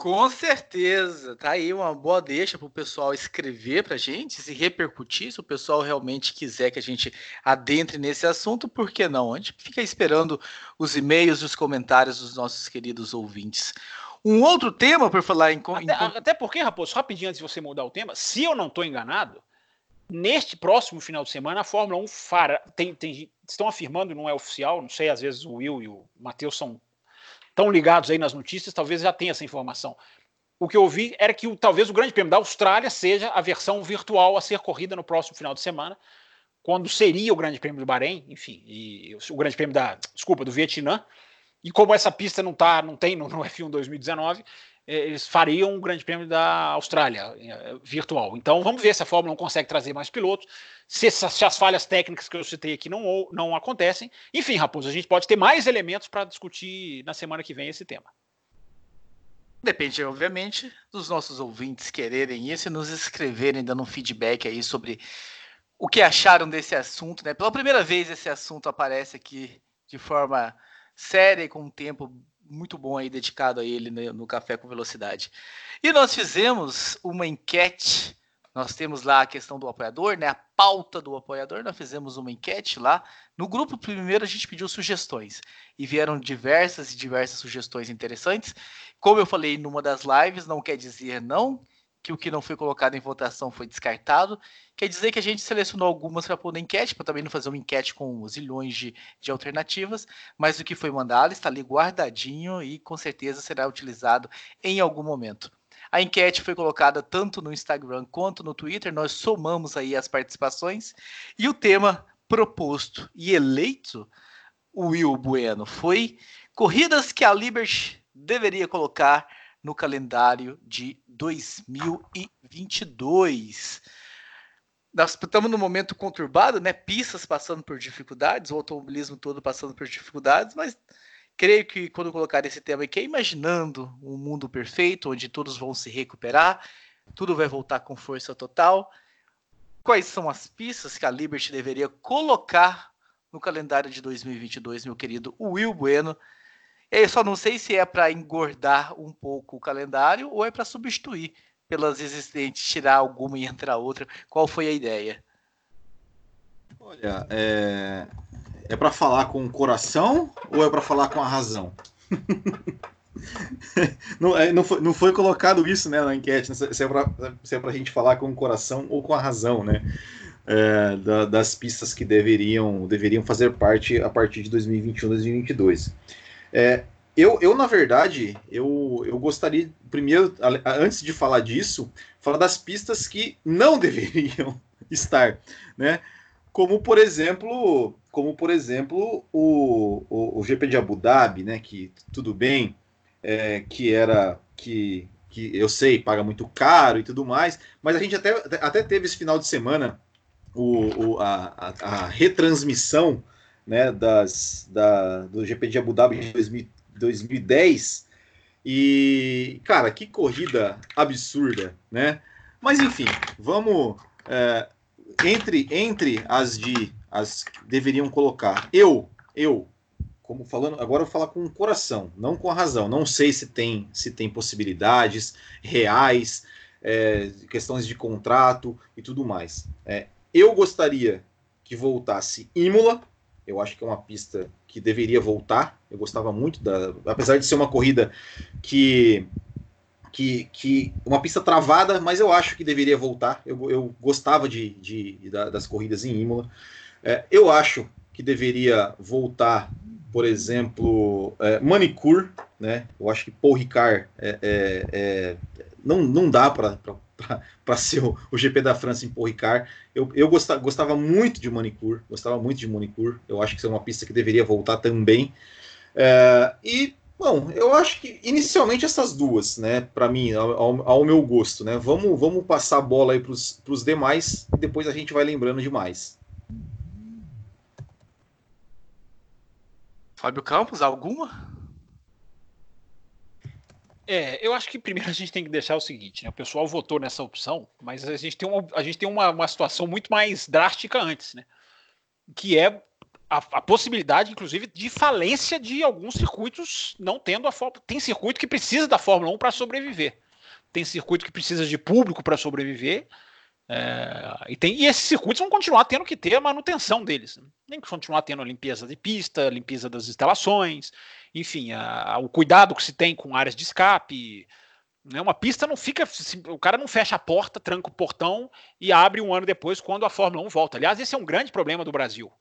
Com certeza, tá aí uma boa deixa para o pessoal escrever para a gente, se repercutir, se o pessoal realmente quiser que a gente adentre nesse assunto, por que não? A gente fica esperando os e-mails e os comentários dos nossos queridos ouvintes. Um outro tema, por falar em. Até, até porque, Raposo, rapidinho antes de você mudar o tema, se eu não estou enganado, neste próximo final de semana a Fórmula 1 fará, tem, tem estão afirmando, não é oficial, não sei, às vezes o Will e o Matheus são tão ligados aí nas notícias, talvez já tenha essa informação. O que eu ouvi era que o, talvez o Grande Prêmio da Austrália seja a versão virtual a ser corrida no próximo final de semana, quando seria o Grande Prêmio do Bahrein, enfim, e o Grande Prêmio da, desculpa, do Vietnã. E como essa pista não tá, não tem no, no F1 2019, é, eles fariam um grande prêmio da Austrália é, virtual. Então vamos ver se a Fórmula 1 consegue trazer mais pilotos, se, se as falhas técnicas que eu citei aqui não, não acontecem. Enfim, Raposo, a gente pode ter mais elementos para discutir na semana que vem esse tema. Depende, obviamente, dos nossos ouvintes quererem isso e nos escreverem, dando um feedback aí sobre o que acharam desse assunto. Né? Pela primeira vez esse assunto aparece aqui de forma séria e com um tempo muito bom aí dedicado a ele né, no Café com Velocidade. E nós fizemos uma enquete. Nós temos lá a questão do apoiador, né? A pauta do apoiador. Nós fizemos uma enquete lá. No grupo primeiro a gente pediu sugestões e vieram diversas e diversas sugestões interessantes. Como eu falei numa das lives, não quer dizer não que o que não foi colocado em votação foi descartado. Quer dizer que a gente selecionou algumas para pôr na enquete, para também não fazer uma enquete com zilhões de, de alternativas, mas o que foi mandado está ali guardadinho e com certeza será utilizado em algum momento. A enquete foi colocada tanto no Instagram quanto no Twitter, nós somamos aí as participações e o tema proposto e eleito, Will Bueno, foi corridas que a Liberty deveria colocar no calendário de 2022. Nós estamos num momento conturbado, né? Pistas passando por dificuldades, o automobilismo todo passando por dificuldades, mas creio que quando colocar esse tema aqui, é imaginando um mundo perfeito, onde todos vão se recuperar, tudo vai voltar com força total. Quais são as pistas que a Liberty deveria colocar no calendário de 2022, meu querido Will Bueno? Eu só não sei se é para engordar um pouco o calendário ou é para substituir pelas existentes, tirar alguma e entrar outra. Qual foi a ideia? Olha, é, é para falar com o coração ou é para falar com a razão? não, é, não, foi, não foi colocado isso né, na enquete, né? se é para é a gente falar com o coração ou com a razão, né? É, da, das pistas que deveriam, deveriam fazer parte a partir de 2021, 2022. É, eu, eu, na verdade, eu, eu gostaria, primeiro, antes de falar disso, falar das pistas que não deveriam estar, né? Como, por exemplo, como, por exemplo o, o, o GP de Abu Dhabi, né? Que tudo bem, é, que era que, que eu sei, paga muito caro e tudo mais, mas a gente até, até teve esse final de semana o, o a, a, a retransmissão né, das, da, do GP de Abu Dhabi de 2000, 2010. E, cara, que corrida absurda, né? Mas enfim, vamos. É, entre, entre as de. as que deveriam colocar. Eu, eu, como falando, agora eu vou falar com o coração, não com a razão. Não sei se tem, se tem possibilidades reais, é, questões de contrato e tudo mais. É, eu gostaria que voltasse Imola, eu acho que é uma pista que deveria voltar. Eu gostava muito da, apesar de ser uma corrida que que, que uma pista travada, mas eu acho que deveria voltar. Eu, eu gostava de, de, de das corridas em Imola. É, eu acho que deveria voltar, por exemplo, é, Manicure, né? Eu acho que Paul Ricard é, é, é não, não dá para para ser o, o, GP da França em Paul Ricard. Eu, eu gostava, gostava muito de Manicure, gostava muito de Manicure. Eu acho que isso é uma pista que deveria voltar também. É, e, bom, eu acho que inicialmente essas duas, né, para mim, ao, ao, meu gosto, né. Vamos, vamos passar a bola aí para os demais e depois a gente vai lembrando demais. Fábio Campos, alguma? É, eu acho que primeiro a gente tem que deixar o seguinte, né? O pessoal votou nessa opção, mas a gente tem uma, a gente tem uma, uma situação muito mais drástica antes, né? Que é a, a, possibilidade, inclusive, de falência de alguns circuitos não tendo a Fórmula. Tem circuito que precisa da Fórmula 1 para sobreviver. Tem circuito que precisa de público para sobreviver. É, e, tem, e esses circuitos vão continuar tendo que ter a manutenção deles. Né? Tem que continuar tendo a limpeza de pista, limpeza das instalações, enfim, a, a, o cuidado que se tem com áreas de escape. Né? Uma pista não fica. O cara não fecha a porta, tranca o portão e abre um ano depois quando a Fórmula 1 volta. Aliás, esse é um grande problema do Brasil.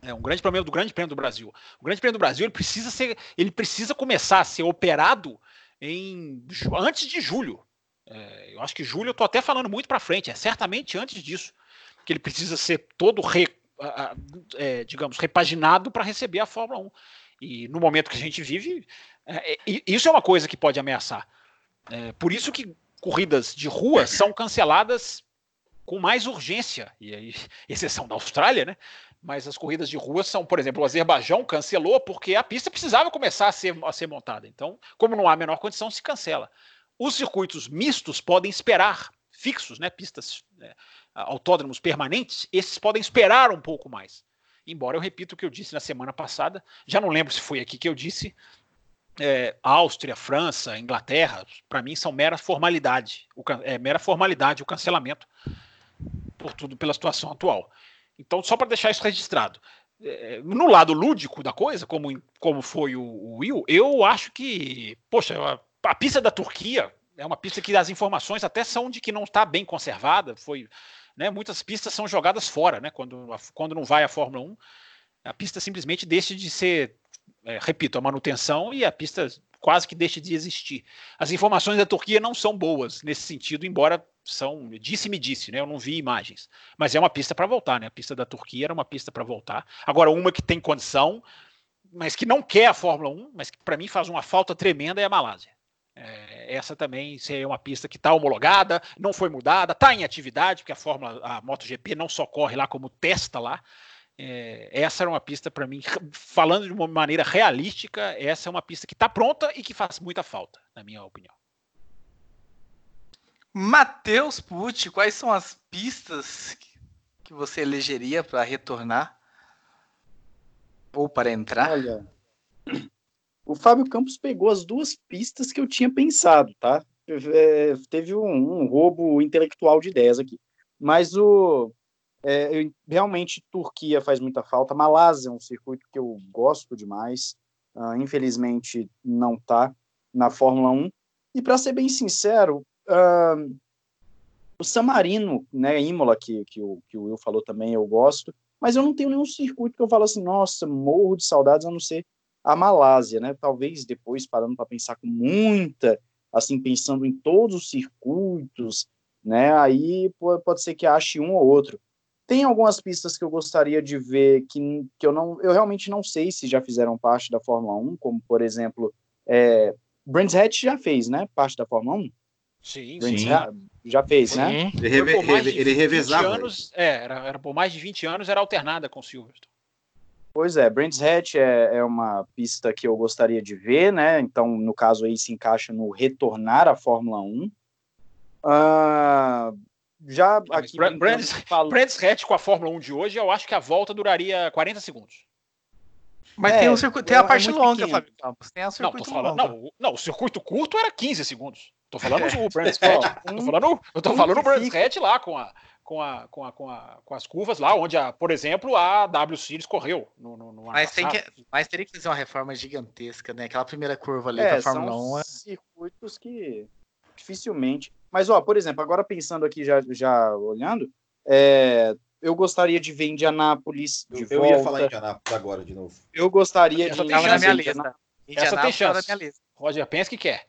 É um grande problema do Grande Prêmio do Brasil. O Grande Prêmio do Brasil ele precisa ser, ele precisa começar a ser operado em antes de julho. É, eu acho que julho eu estou até falando muito para frente. É certamente antes disso que ele precisa ser todo re, é, digamos repaginado para receber a Fórmula 1. E no momento que a gente vive, é, é isso é uma coisa que pode ameaçar. É, por isso que corridas de rua são canceladas com mais urgência, e aí, exceção da Austrália, né? Mas as corridas de rua são, por exemplo, o Azerbaijão cancelou porque a pista precisava começar a ser, a ser montada. Então, como não há a menor condição, se cancela. Os circuitos mistos podem esperar, fixos, né? Pistas, né, autódromos permanentes, esses podem esperar um pouco mais. Embora eu repita o que eu disse na semana passada, já não lembro se foi aqui que eu disse, é, Áustria, França, Inglaterra, para mim são mera formalidade. O, é mera formalidade o cancelamento por tudo pela situação atual. Então, só para deixar isso registrado, é, no lado lúdico da coisa, como, como foi o, o Will, eu acho que, poxa, a, pista da Turquia é uma pista que as informações até são de que não está bem conservada. Foi, né, muitas pistas são jogadas fora, né, quando, quando não vai a Fórmula 1, a pista simplesmente deixa de ser é, repito, a manutenção e a pista quase que deixa de existir. As informações da Turquia não são boas nesse sentido, embora são disse-me disse, né? Eu não vi imagens, mas é uma pista para voltar, né? A pista da Turquia era uma pista para voltar. Agora uma que tem condição, mas que não quer a Fórmula 1, mas que para mim faz uma falta tremenda é a Malásia. É, essa também seria uma pista que está homologada, não foi mudada, está em atividade, porque a Fórmula, a MotoGP não só corre lá como testa lá, é, essa era uma pista para mim, falando de uma maneira realística, essa é uma pista que está pronta e que faz muita falta, na minha opinião. Matheus Pucci, quais são as pistas que você elegeria para retornar? Ou para entrar? Olha, o Fábio Campos pegou as duas pistas que eu tinha pensado, tá? É, teve um, um roubo intelectual de ideias aqui. Mas o, é, realmente, Turquia faz muita falta. Malásia é um circuito que eu gosto demais. Uh, infelizmente, não está na Fórmula 1. E, para ser bem sincero, uh, o San Marino, né, Imola, que, que, o, que o Will falou também, eu gosto. Mas eu não tenho nenhum circuito que eu falo assim, nossa, morro de saudades, a não ser a Malásia, né? Talvez depois, parando para pensar com muita, assim, pensando em todos os circuitos, né? Aí pode ser que ache um ou outro. Tem algumas pistas que eu gostaria de ver que, que eu não, eu realmente não sei se já fizeram parte da Fórmula 1, como por exemplo, é, Brands Hatch já fez, né? Parte da Fórmula 1. Sim, sim. Já fez, né? Ele, reve, ele, ele revezava. Anos, é, era, era, por mais de 20 anos, era alternada com o Silverstone. Pois é, Brands Hatch é, é uma pista que eu gostaria de ver, né? Então, no caso aí, se encaixa no retornar à Fórmula 1. Uh, já não, aqui. Brands, falo... Brands Hatch com a Fórmula 1 de hoje, eu acho que a volta duraria 40 segundos. Mas é, tem, um circuito, tem a é parte é longa, Fábio Tem a circuito não, falando, não, não, o circuito curto era 15 segundos. Tô falando o Brands Hatch. tô falando, eu tô falando o Brands Hatch lá com a, com, a, com, a, com, a, com as curvas lá, onde, a, por exemplo, a W Series correu no, no, no mas, tem que, mas teria que fazer uma reforma gigantesca, né? Aquela primeira curva ali é, da Fórmula 1. É... circuitos que dificilmente mas, ó, por exemplo, agora pensando aqui, já, já olhando, é, eu gostaria de ver Indianápolis de eu, volta. Eu ia falar Indianápolis agora de novo. Eu gostaria Essa de... Essa na minha lista. Essa tem chance. Minha lista. Roger, pensa que quer.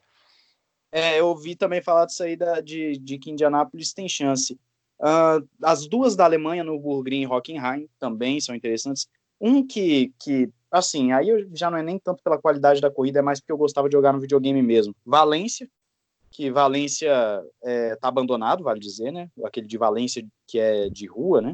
É, eu ouvi também falar disso aí, da, de, de que Indianápolis tem chance. Uh, as duas da Alemanha, no Burgring e Hockenheim, também são interessantes. Um que, que, assim, aí eu, já não é nem tanto pela qualidade da corrida, é mais porque eu gostava de jogar no videogame mesmo. Valência, que Valência está é, tá abandonado, vale dizer, né? Aquele de Valência que é de rua, né?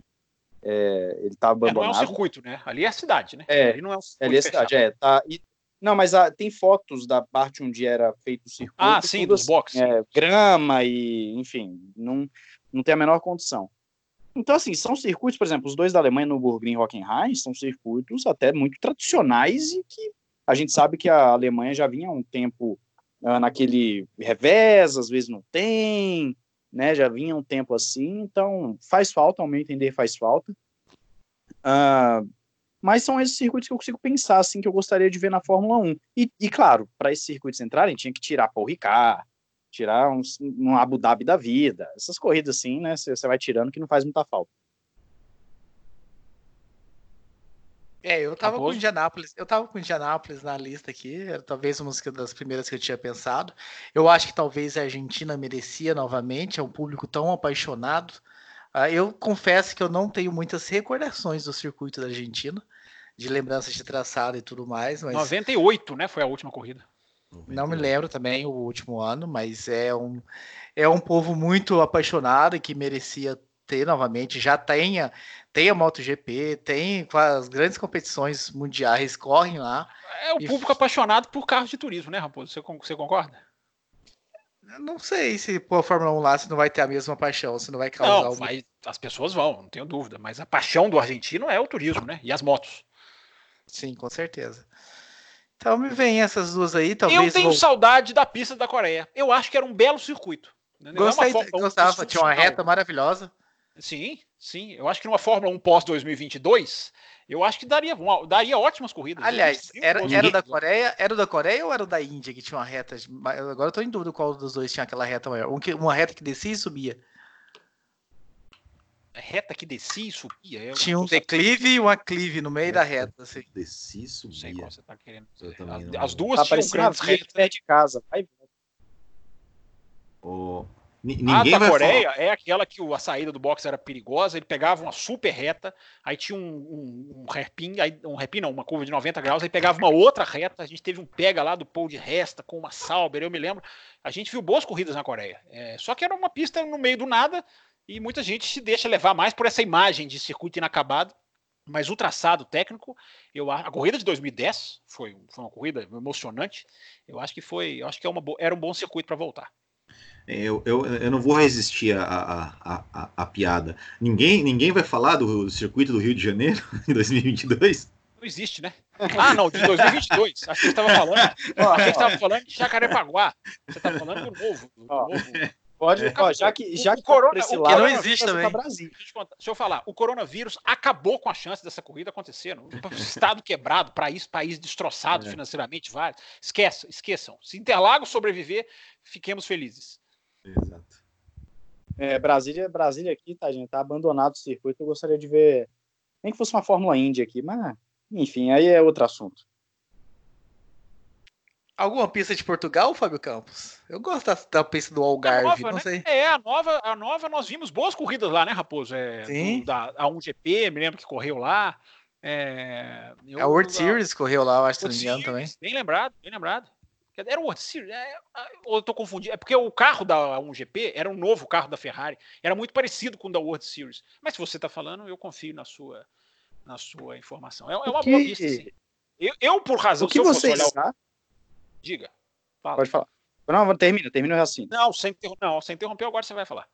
É, ele está abandonado. É, não é um circuito, né? Ali é a cidade, né? É, ali não é um circuito ali é a cidade, é. Tá, e, não, mas a, tem fotos da parte onde era feito o circuito. Ah, sim, dos assim, boxes. É, grama e, enfim, não, não tem a menor condição. Então, assim, são circuitos, por exemplo, os dois da Alemanha no Burgring Hockenheim são circuitos até muito tradicionais e que a gente sabe que a Alemanha já vinha há um tempo uh, naquele revés, às vezes não tem, né? Já vinha um tempo assim, então faz falta, ao meu entender, faz falta. Uh, mas são esses circuitos que eu consigo pensar, assim, que eu gostaria de ver na Fórmula 1. E, e claro, para esses circuitos entrarem, tinha que tirar Paul Ricard, tirar um, um Abu Dhabi da vida, essas corridas assim, né? Você vai tirando que não faz muita falta. É, eu tava com Indianápolis, eu tava com Indianápolis na lista aqui, era talvez uma das primeiras que eu tinha pensado. Eu acho que talvez a Argentina merecia novamente, é um público tão apaixonado. Uh, eu confesso que eu não tenho muitas recordações do circuito da Argentina, de lembranças de traçado e tudo mais. Mas... 98, né? Foi a última corrida. Não me lembro também o último ano, mas é um, é um povo muito apaixonado e que merecia ter novamente. Já tenha tem a MotoGP, tem as grandes competições mundiais correm lá. É o público e... apaixonado por carros de turismo, né, Raposo? Você, você concorda? Não sei se pôr a Fórmula 1 lá se não vai ter a mesma paixão, se não vai causar. Não, vai, as pessoas vão, não tenho dúvida. Mas a paixão do argentino é o turismo, né? E as motos. Sim, com certeza. Então me vem essas duas aí, talvez. Eu tenho vou... saudade da pista da Coreia. Eu acho que era um belo circuito. Né? Gostei, é gostava, tinha uma reta maravilhosa. Sim, sim. Eu acho que numa Fórmula 1 pós 2022, eu acho que daria, uma, daria ótimas corridas. Aliás, era, era o da Coreia, era da Coreia ou era da Índia que tinha uma reta? Agora eu tô em dúvida qual dos dois tinha aquela reta maior. Uma reta que descia e subia. Reta que descia e subia? Eu tinha um declive e uma clive no meio da reta. Assim. Descia e subia. Não sei qual você tá querendo dizer. As, as, duas tá tinham grandes retas. Perto de casa. Vai. O... Ninguém a da Coreia falar. é aquela que a saída do box era perigosa, ele pegava uma super reta, aí tinha um, um, um hairpin, aí, um hairpin não, uma curva de 90 graus, aí pegava uma outra reta, a gente teve um pega lá do Paul de Resta com uma Sauber, eu me lembro, a gente viu boas corridas na Coreia, é, só que era uma pista no meio do nada, e muita gente se deixa levar mais por essa imagem de circuito inacabado, mas o traçado técnico, eu a corrida de 2010 foi, foi uma corrida emocionante. Eu acho que foi, eu acho que é uma, era um bom circuito para voltar. Eu, eu, eu não vou resistir à a, a, a, a, piada. Ninguém, ninguém vai falar do circuito do Rio de Janeiro em 2022? Não existe, né? Ah, não, de 2022. Acho que você estava falando. Acho que estava falando de Jacarepaguá. Você está falando do novo. Do novo. Pode, ó, já que já que o corona, esse lado, não existe também. Brasil. Deixa eu, deixa eu falar, o coronavírus acabou com a chance dessa corrida acontecer. Estado quebrado, país, país destroçado é. financeiramente, vários. Esqueçam, esqueçam. Se Interlagos sobreviver, fiquemos felizes. Exato. É, Brasília, Brasília aqui, tá, gente? Tá abandonado o circuito. Eu gostaria de ver. Nem que fosse uma Fórmula Indy aqui, mas enfim, aí é outro assunto. Alguma pista de Portugal, Fábio Campos? Eu gosto da, da pista do Algarve, nova, não né? sei. É, a nova, a nova nós vimos boas corridas lá, né, Raposo? É, Sim. Do, da A1GP, me lembro que correu lá. É, eu, a World Series correu lá, eu acho, que também. Bem lembrado, bem lembrado. Era o World Series? É, ou eu tô confundindo? É porque o carro da 1GP era um novo carro da Ferrari. Era muito parecido com o da World Series. Mas se você está falando, eu confio na sua, na sua informação. É, é uma que... boa pista, sim. Eu, eu, por razão... O que você olhar... Diga. Fala. Pode falar. Não, termina, termina assim. Não, sem, não, sem interromper, agora você vai falar.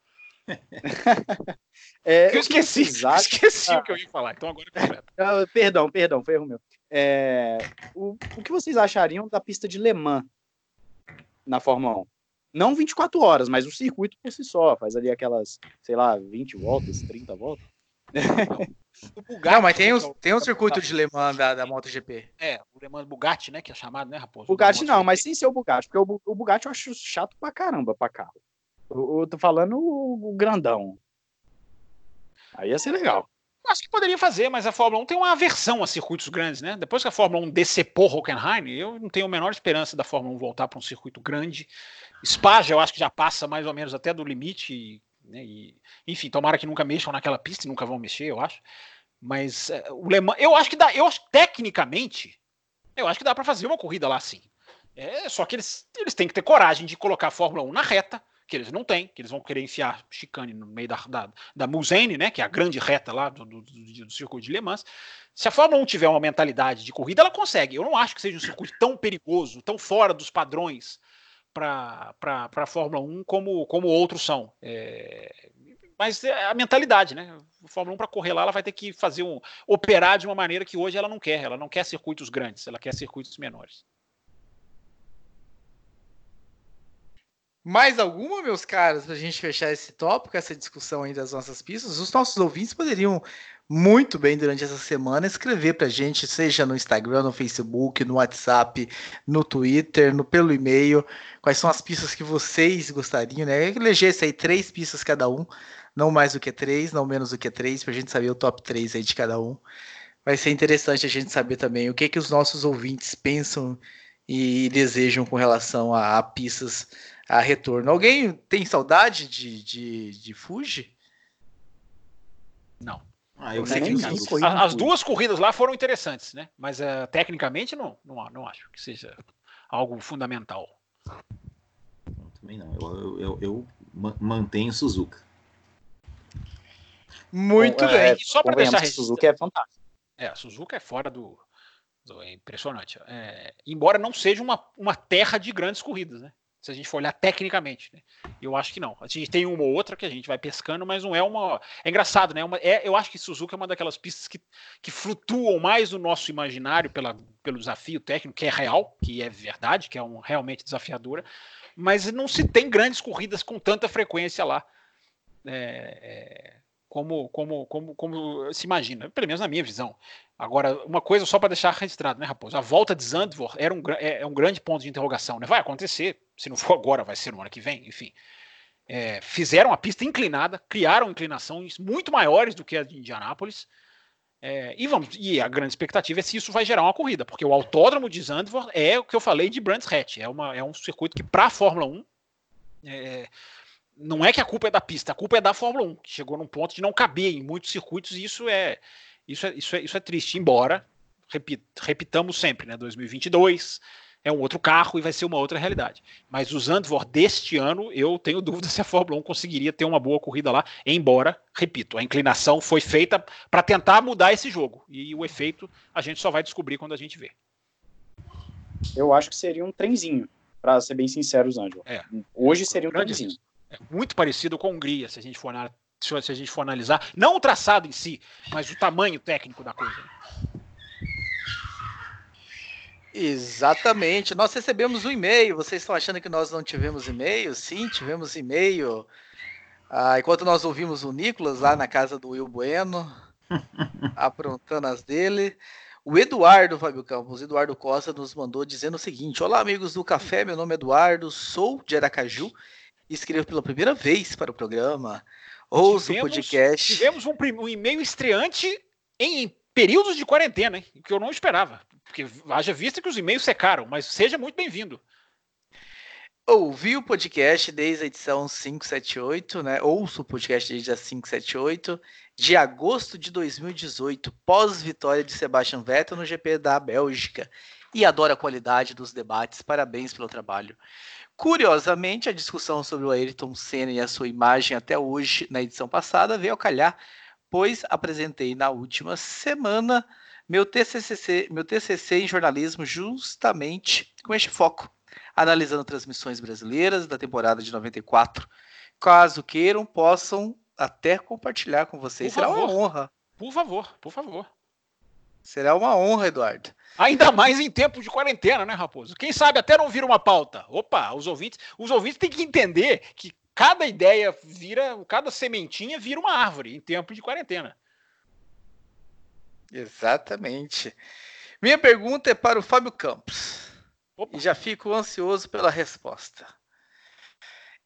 é, eu esqueci, esqueci ah. o que eu ia falar, então agora é Perdão, perdão, foi erro meu. É, o, o que vocês achariam da pista de Le Mans na Fórmula 1. Não 24 horas, mas o circuito por si só. Faz ali aquelas, sei lá, 20 voltas, 30 voltas. Bugatti, não, mas tem, os, tem um circuito de Le Mans da, da MotoGP. É, o Le Mans Bugatti, né? Que é chamado, né, Raposo? Bugatti não, mas sem ser o Bugatti, porque o, o Bugatti eu acho chato pra caramba pra carro. Eu, eu tô falando o, o grandão. Aí ia ser legal. Acho que poderia fazer, mas a Fórmula 1 tem uma aversão a circuitos grandes, né? Depois que a Fórmula 1 decepou Hockenheim, eu não tenho a menor esperança da Fórmula 1 voltar para um circuito grande. Spa, eu acho que já passa mais ou menos até do limite. Né? E, enfim, tomara que nunca mexam naquela pista, e nunca vão mexer, eu acho. Mas uh, o Le Mans, eu acho que dá, eu acho tecnicamente, eu acho que dá para fazer uma corrida lá sim. É, só que eles, eles têm que ter coragem de colocar a Fórmula 1 na reta, que eles não têm, que eles vão querer enfiar chicane no meio da, da, da Mulsanne, né, que é a grande reta lá do, do, do, do, circuito de Le Mans. Se a Fórmula 1 tiver uma mentalidade de corrida, ela consegue. Eu não acho que seja um circuito tão perigoso, tão fora dos padrões para a Fórmula 1 como, como outros são. É, mas é a mentalidade, né? A Fórmula 1 para correr lá, ela vai ter que fazer um operar de uma maneira que hoje ela não quer. Ela não quer circuitos grandes, ela quer circuitos menores. Mais alguma, meus caros, para a gente fechar esse tópico, essa discussão aí das nossas pistas? Os nossos ouvintes poderiam muito bem durante essa semana escrever para a gente, seja no Instagram, no Facebook, no WhatsApp, no Twitter, no, pelo e-mail, quais são as pistas que vocês gostariam, né? Elegesse aí três pistas cada um, não mais do que três, não menos do que três, para a gente saber o top 3 aí de cada um. Vai ser interessante a gente saber também o que, que os nossos ouvintes pensam e desejam com relação a, a pistas a retorno. Alguém tem saudade de, de, de Fuji? Não. Ah, eu sei que as, as duas corridas lá foram interessantes, né? Mas uh, tecnicamente não, não, não acho que seja algo fundamental. Eu também não. Eu, eu, eu, eu mantenho Suzuka. Muito Bom, bem. É, só para deixar. Suzuka é fantástico. É, a Suzuka é fora do. do é impressionante. É, embora não seja uma, uma terra de grandes corridas, né? Se a gente for olhar tecnicamente. Né? Eu acho que não. A gente tem uma ou outra que a gente vai pescando, mas não é uma. É engraçado, né? Uma... É, eu acho que Suzuka é uma daquelas pistas que, que flutuam mais no nosso imaginário pela, pelo desafio técnico, que é real, que é verdade, que é um, realmente desafiadora, mas não se tem grandes corridas com tanta frequência lá. É, é, como, como, como, como se imagina, pelo menos na minha visão. Agora, uma coisa só para deixar registrado, né, Raposo? A volta de Zandvoort era um, é, é, um grande ponto de interrogação, né? Vai acontecer, se não for agora, vai ser no ano que vem, enfim. É, fizeram a pista inclinada, criaram inclinações muito maiores do que a de Indianápolis. É, e, vamos, e a grande expectativa é se isso vai gerar uma corrida, porque o autódromo de Zandvoort é o que eu falei de Brands Hatch, é, uma, é um circuito que, para a Fórmula 1, é, não é que a culpa é da pista, a culpa é da Fórmula 1, que chegou num ponto de não caber em muitos circuitos, e isso é isso é, isso é, isso é triste. Embora, repit, repitamos sempre, né? 2022 é um outro carro e vai ser uma outra realidade. Mas o Zandvoort deste ano, eu tenho dúvida se a Fórmula 1 conseguiria ter uma boa corrida lá, embora, repito, a inclinação foi feita para tentar mudar esse jogo. E o efeito a gente só vai descobrir quando a gente vê. Eu acho que seria um trenzinho, para ser bem sincero, Zandvoort. É, Hoje seria um trenzinho. É muito parecido com a Hungria, se a gente for na, se a gente for analisar, não o traçado em si, mas o tamanho técnico da coisa. Exatamente. Nós recebemos um e-mail. Vocês estão achando que nós não tivemos e-mail? Sim, tivemos e-mail. Ah, enquanto nós ouvimos o Nicolas lá na casa do Will Bueno, aprontando as dele. O Eduardo, Fábio Campos, Eduardo Costa nos mandou dizendo o seguinte: Olá, amigos do café, meu nome é Eduardo, sou de Aracaju e escrevo pela primeira vez para o programa. Ouça o podcast. Tivemos um, um e-mail estreante em períodos de quarentena, hein? que eu não esperava. Porque haja vista que os e-mails secaram, mas seja muito bem-vindo. Ouvi o podcast desde a edição 578, né? Ouço o podcast desde a 578, de agosto de 2018, pós-vitória de Sebastian Vettel no GP da Bélgica. E adoro a qualidade dos debates. Parabéns pelo trabalho. Curiosamente, a discussão sobre o Ayrton Senna e a sua imagem até hoje, na edição passada, veio ao calhar, pois apresentei na última semana meu TCC, meu TCC em jornalismo justamente com este foco, analisando transmissões brasileiras da temporada de 94. Caso queiram, possam até compartilhar com vocês. Por Será favor. uma honra. Por favor, por favor. Será uma honra, Eduardo. Ainda mais em tempo de quarentena, né, Raposo? Quem sabe até não vira uma pauta. Opa, os ouvintes, os ouvintes têm que entender que cada ideia vira, cada sementinha vira uma árvore em tempo de quarentena. Exatamente. Minha pergunta é para o Fábio Campos. Opa. E já fico ansioso pela resposta.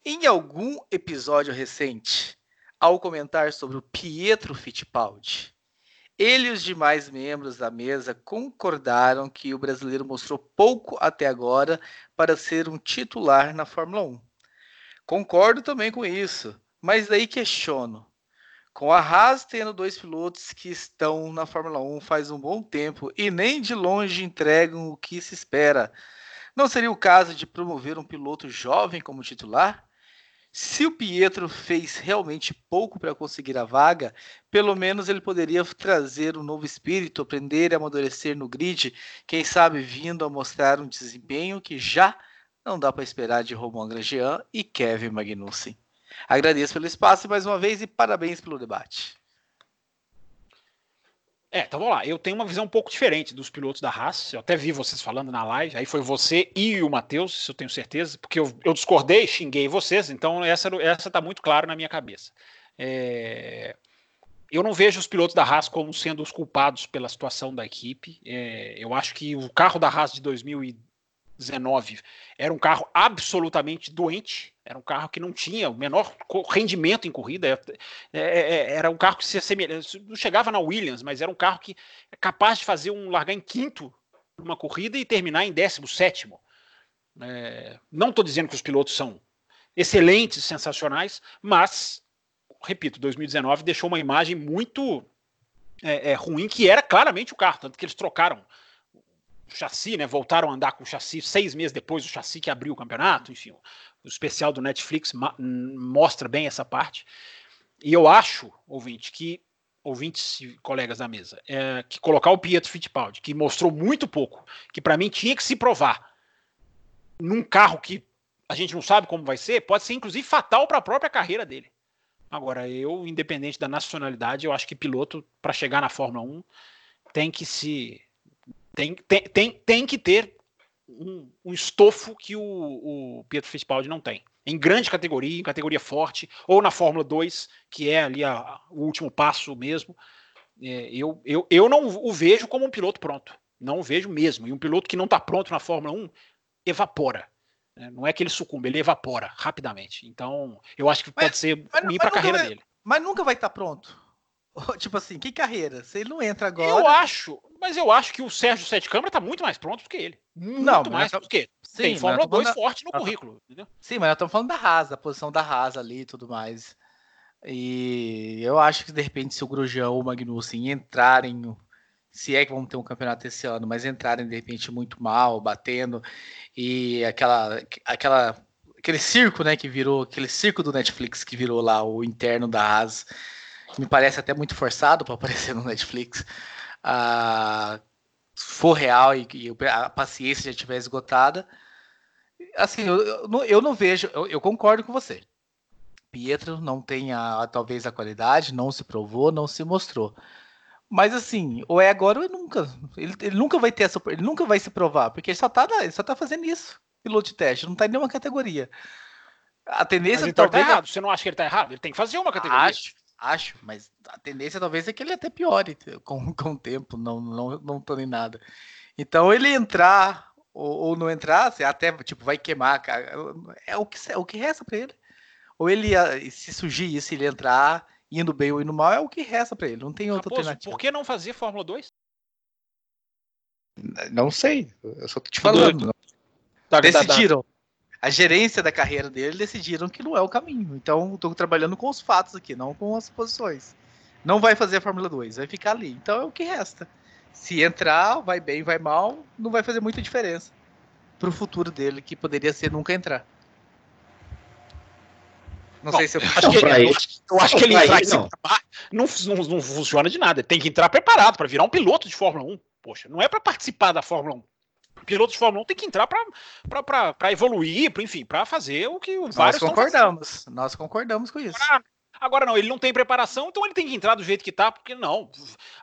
Em algum episódio recente, ao comentar sobre o Pietro Fittipaldi, ele e os demais membros da mesa concordaram que o brasileiro mostrou pouco até agora para ser um titular na Fórmula 1. Concordo também com isso, mas daí questiono. Com a Haas tendo dois pilotos que estão na Fórmula 1 faz um bom tempo e nem de longe entregam o que se espera, não seria o caso de promover um piloto jovem como titular? Se o Pietro fez realmente pouco para conseguir a vaga, pelo menos ele poderia trazer um novo espírito, aprender a amadurecer no grid, quem sabe vindo a mostrar um desempenho que já não dá para esperar de Romain Grosjean e Kevin Magnussen. Agradeço pelo espaço mais uma vez e parabéns pelo debate. É, então vamos lá. Eu tenho uma visão um pouco diferente dos pilotos da Haas. Eu até vi vocês falando na live. Aí foi você e o Matheus, isso eu tenho certeza, porque eu, eu discordei, xinguei vocês. Então essa essa tá muito claro na minha cabeça. É... Eu não vejo os pilotos da Haas como sendo os culpados pela situação da equipe. É... Eu acho que o carro da Haas de 2019 era um carro absolutamente doente era um carro que não tinha o menor rendimento em corrida. É, é, é, era um carro que se assemelhava, não chegava na Williams, mas era um carro que é capaz de fazer um largar em quinto numa corrida e terminar em décimo sétimo. É, não estou dizendo que os pilotos são excelentes, sensacionais, mas, repito, 2019 deixou uma imagem muito é, é, ruim, que era claramente o carro, tanto que eles trocaram o chassi, né? Voltaram a andar com o chassi seis meses depois, o chassi que abriu o campeonato, enfim o especial do Netflix mostra bem essa parte. E eu acho, ouvinte, que ouvintes e colegas da mesa, é, que colocar o Pietro Fittipaldi, que mostrou muito pouco, que para mim tinha que se provar num carro que a gente não sabe como vai ser, pode ser inclusive fatal para a própria carreira dele. Agora, eu, independente da nacionalidade, eu acho que piloto, para chegar na Fórmula 1, tem que se. Tem, tem, tem, tem que ter um, um estofo que o, o Pietro Fittipaldi não tem. Em grande categoria, em categoria forte, ou na Fórmula 2, que é ali a, o último passo mesmo. É, eu, eu, eu não o vejo como um piloto pronto. Não o vejo mesmo. E um piloto que não está pronto na Fórmula 1 evapora. Né? Não é que ele sucumbe, ele evapora rapidamente. Então, eu acho que pode ser mas, ruim para a carreira vai, dele. Mas nunca vai estar tá pronto. Tipo assim, que carreira? Se ele não entra agora. Eu acho, mas eu acho que o Sérgio Sete Câmara está muito mais pronto do que ele. Muito não, mais do que ele. Sim, Tem Fórmula 2 da... forte no currículo. Entendeu? Sim, mas nós estamos falando da Rasa, a posição da Rasa ali e tudo mais. E eu acho que de repente, se o Grosjean ou o Magnussen entrarem se é que vamos ter um campeonato esse ano, mas entrarem de repente muito mal, batendo, e aquela, aquela, aquele circo, né, que virou, aquele circo do Netflix que virou lá o interno da Haas, me parece até muito forçado para aparecer no Netflix, ah, for real e, e, a paciência já estiver esgotada, assim, eu, eu, eu não vejo, eu, eu, concordo com você. Pietro não tem a, talvez a qualidade, não se provou, não se mostrou. Mas assim, ou é agora ou é nunca. Ele, ele, nunca vai ter essa. Ele nunca vai se provar, porque ele só tá, ele só tá fazendo isso. Piloto de teste, não tá em nenhuma categoria. A tendência mas talvez. Tá errado. Você não acha que ele tá errado? Ele tem que fazer uma categoria. Acho, acho, mas a tendência talvez é que ele até piore com, com o tempo, não, não, não tô nem nada. Então ele entrar ou, ou não entrar, você até tipo, vai queimar, cara. É o que, é o que resta para ele. Ou ele, se surgir isso, ele entrar indo bem ou indo mal, é o que resta para ele. Não tem outra Raposo, alternativa. Por que não fazer Fórmula 2? Não sei. Eu só tô te falando. Tá, decidiram. A gerência da carreira dele decidiram que não é o caminho. Então, estou trabalhando com os fatos aqui, não com as posições. Não vai fazer a Fórmula 2, vai ficar ali. Então é o que resta. Se entrar, vai bem, vai mal, não vai fazer muita diferença para o futuro dele, que poderia ser nunca entrar. Não, sei se eu acho que, ele, eu acho que ele entrar ele, não. Não, não, não funciona de nada. Ele tem que entrar preparado para virar um piloto de Fórmula 1. Poxa, não é para participar da Fórmula 1. O piloto de Fórmula 1 tem que entrar para evoluir, pra, enfim, para fazer o que Nós vários concordamos. Nós concordamos com isso. Agora, agora, não, ele não tem preparação, então ele tem que entrar do jeito que tá, porque não,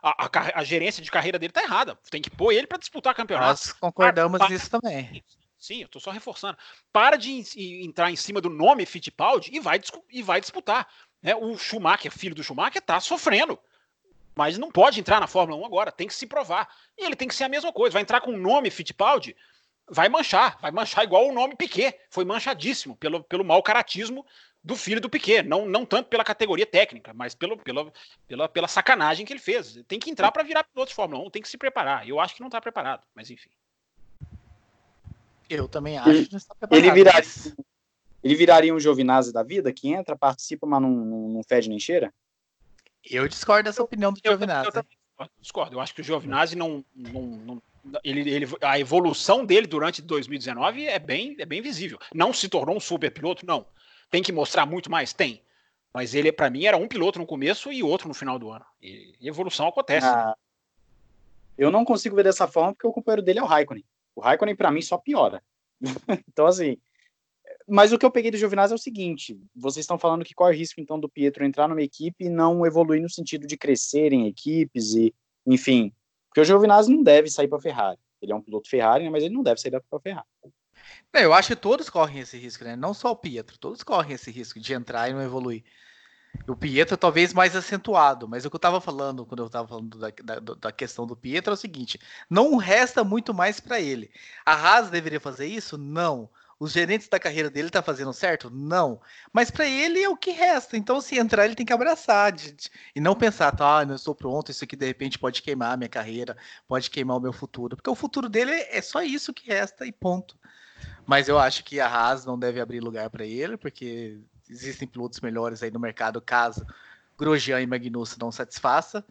a, a, a gerência de carreira dele tá errada. Tem que pôr ele para disputar campeonato. Nós concordamos nisso também. Sim, eu tô só reforçando. Para de entrar em cima do nome Fittipaldi e vai, e vai disputar. Né? O Schumacher, filho do Schumacher, tá sofrendo. Mas não pode entrar na Fórmula 1 agora, tem que se provar. E ele tem que ser a mesma coisa. Vai entrar com o nome Fittipaldi, vai manchar, vai manchar igual o nome Piquet. Foi manchadíssimo pelo, pelo mau caratismo do filho do Piquet. Não, não tanto pela categoria técnica, mas pelo, pela, pela, pela sacanagem que ele fez. Tem que entrar para virar piloto de Fórmula 1, tem que se preparar. Eu acho que não está preparado, mas enfim. Eu também acho. Ele, ele, viraria, mas... ele viraria um Giovinazzi da vida, que entra, participa, mas não, não, não fede nem cheira? Eu discordo dessa opinião do Giovinazzi. Eu, eu, eu, discordo. Eu acho que o Giovinazzi não, não, não ele, ele, a evolução dele durante 2019 é bem, é bem visível. Não se tornou um super piloto, não. Tem que mostrar muito mais? Tem. Mas ele, para mim, era um piloto no começo e outro no final do ano. E, e evolução acontece. Ah, eu não consigo ver dessa forma porque o companheiro dele é o Raikkonen. O Raikkonen, para mim, só piora. então, assim. Mas o que eu peguei do Giovinazzi é o seguinte: vocês estão falando que corre risco, então, do Pietro entrar numa equipe e não evoluir no sentido de crescer em equipes e, enfim. Porque o Giovinazzi não deve sair para Ferrari. Ele é um piloto Ferrari, né, mas ele não deve sair para Ferrari. eu acho que todos correm esse risco, né? Não só o Pietro, todos correm esse risco de entrar e não evoluir. O Pietro talvez mais acentuado, mas o que eu estava falando quando eu estava falando da, da, da, questão do Pietro é o seguinte: não resta muito mais para ele. A Haas deveria fazer isso? Não. Os gerentes da carreira dele tá fazendo certo? Não. Mas para ele é o que resta. Então, se entrar, ele tem que abraçar de, de, e não pensar, tá, não estou pronto, isso aqui de repente pode queimar a minha carreira, pode queimar o meu futuro. Porque o futuro dele é, é só isso que resta e ponto. Mas eu acho que a Haas não deve abrir lugar para ele, porque existem pilotos melhores aí no mercado caso Grosjean e Magnussen não satisfaça.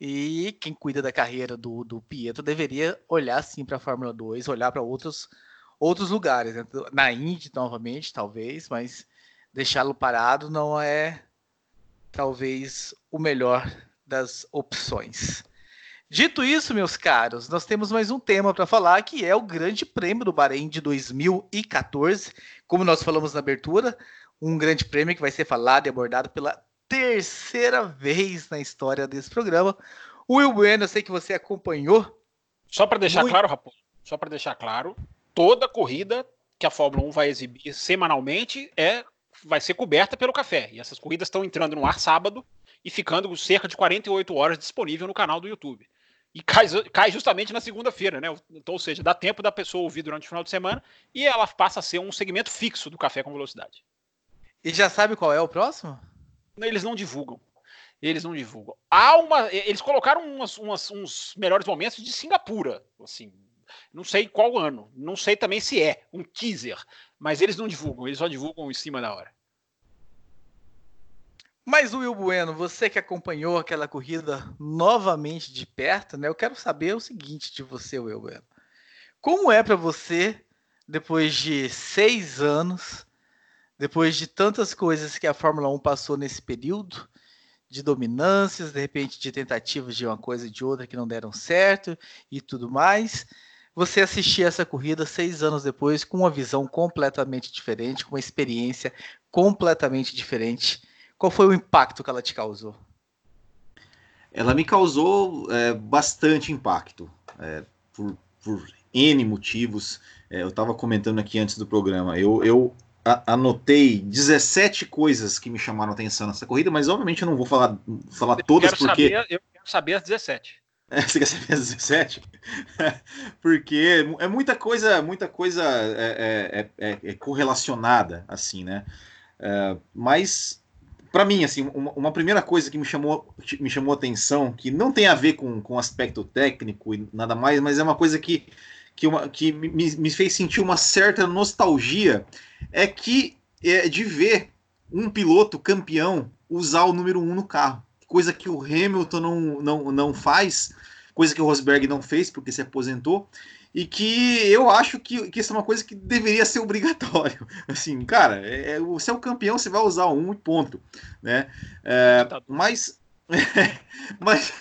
E quem cuida da carreira do, do Pietro deveria olhar sim para a Fórmula 2, olhar para outros, outros lugares. Né? Na Indy, novamente, talvez, mas deixá-lo parado não é talvez o melhor das opções. Dito isso, meus caros, nós temos mais um tema para falar, que é o Grande Prêmio do Bahrein de 2014. Como nós falamos na abertura, um grande prêmio que vai ser falado e abordado pela terceira vez na história desse programa. Will Bueno, eu sei que você acompanhou. Só para deixar Muito... claro, Raposo, só para deixar claro, toda corrida que a Fórmula 1 vai exibir semanalmente é vai ser coberta pelo café. E essas corridas estão entrando no ar sábado e ficando cerca de 48 horas disponível no canal do YouTube. E cai, cai justamente na segunda-feira, né? Então, ou seja, dá tempo da pessoa ouvir durante o final de semana e ela passa a ser um segmento fixo do Café com Velocidade. E já sabe qual é o próximo? Eles não divulgam. Eles não divulgam. Há uma, eles colocaram umas, umas, uns melhores momentos de Singapura, assim, não sei qual ano, não sei também se é um teaser, mas eles não divulgam, eles só divulgam em cima da hora. Mas Will Bueno, você que acompanhou aquela corrida novamente de perto, né? Eu quero saber o seguinte de você, Will Bueno. Como é para você, depois de seis anos, depois de tantas coisas que a Fórmula 1 passou nesse período, de dominâncias, de repente de tentativas de uma coisa e de outra que não deram certo e tudo mais, você assistir essa corrida seis anos depois com uma visão completamente diferente, com uma experiência completamente diferente qual foi o impacto que ela te causou? Ela me causou é, bastante impacto, é, por, por N motivos. É, eu estava comentando aqui antes do programa. Eu, eu anotei 17 coisas que me chamaram atenção nessa corrida, mas obviamente eu não vou falar, falar todas porque. Saber, eu quero saber as 17. É, você quer saber as 17? porque é muita coisa, muita coisa é, é, é, é correlacionada, assim, né? mas para mim, assim, uma, uma, primeira coisa que me chamou, me chamou atenção, que não tem a ver com, com aspecto técnico e nada mais, mas é uma coisa que, que, uma, que me, me fez sentir uma certa nostalgia, é que é de ver um piloto campeão usar o número 1 um no carro. Coisa que o Hamilton não, não, não faz, coisa que o Rosberg não fez porque se aposentou e que eu acho que, que isso é uma coisa que deveria ser obrigatório. Assim, cara, é, é você é o campeão, você vai usar um e ponto, né? É, mas, mas,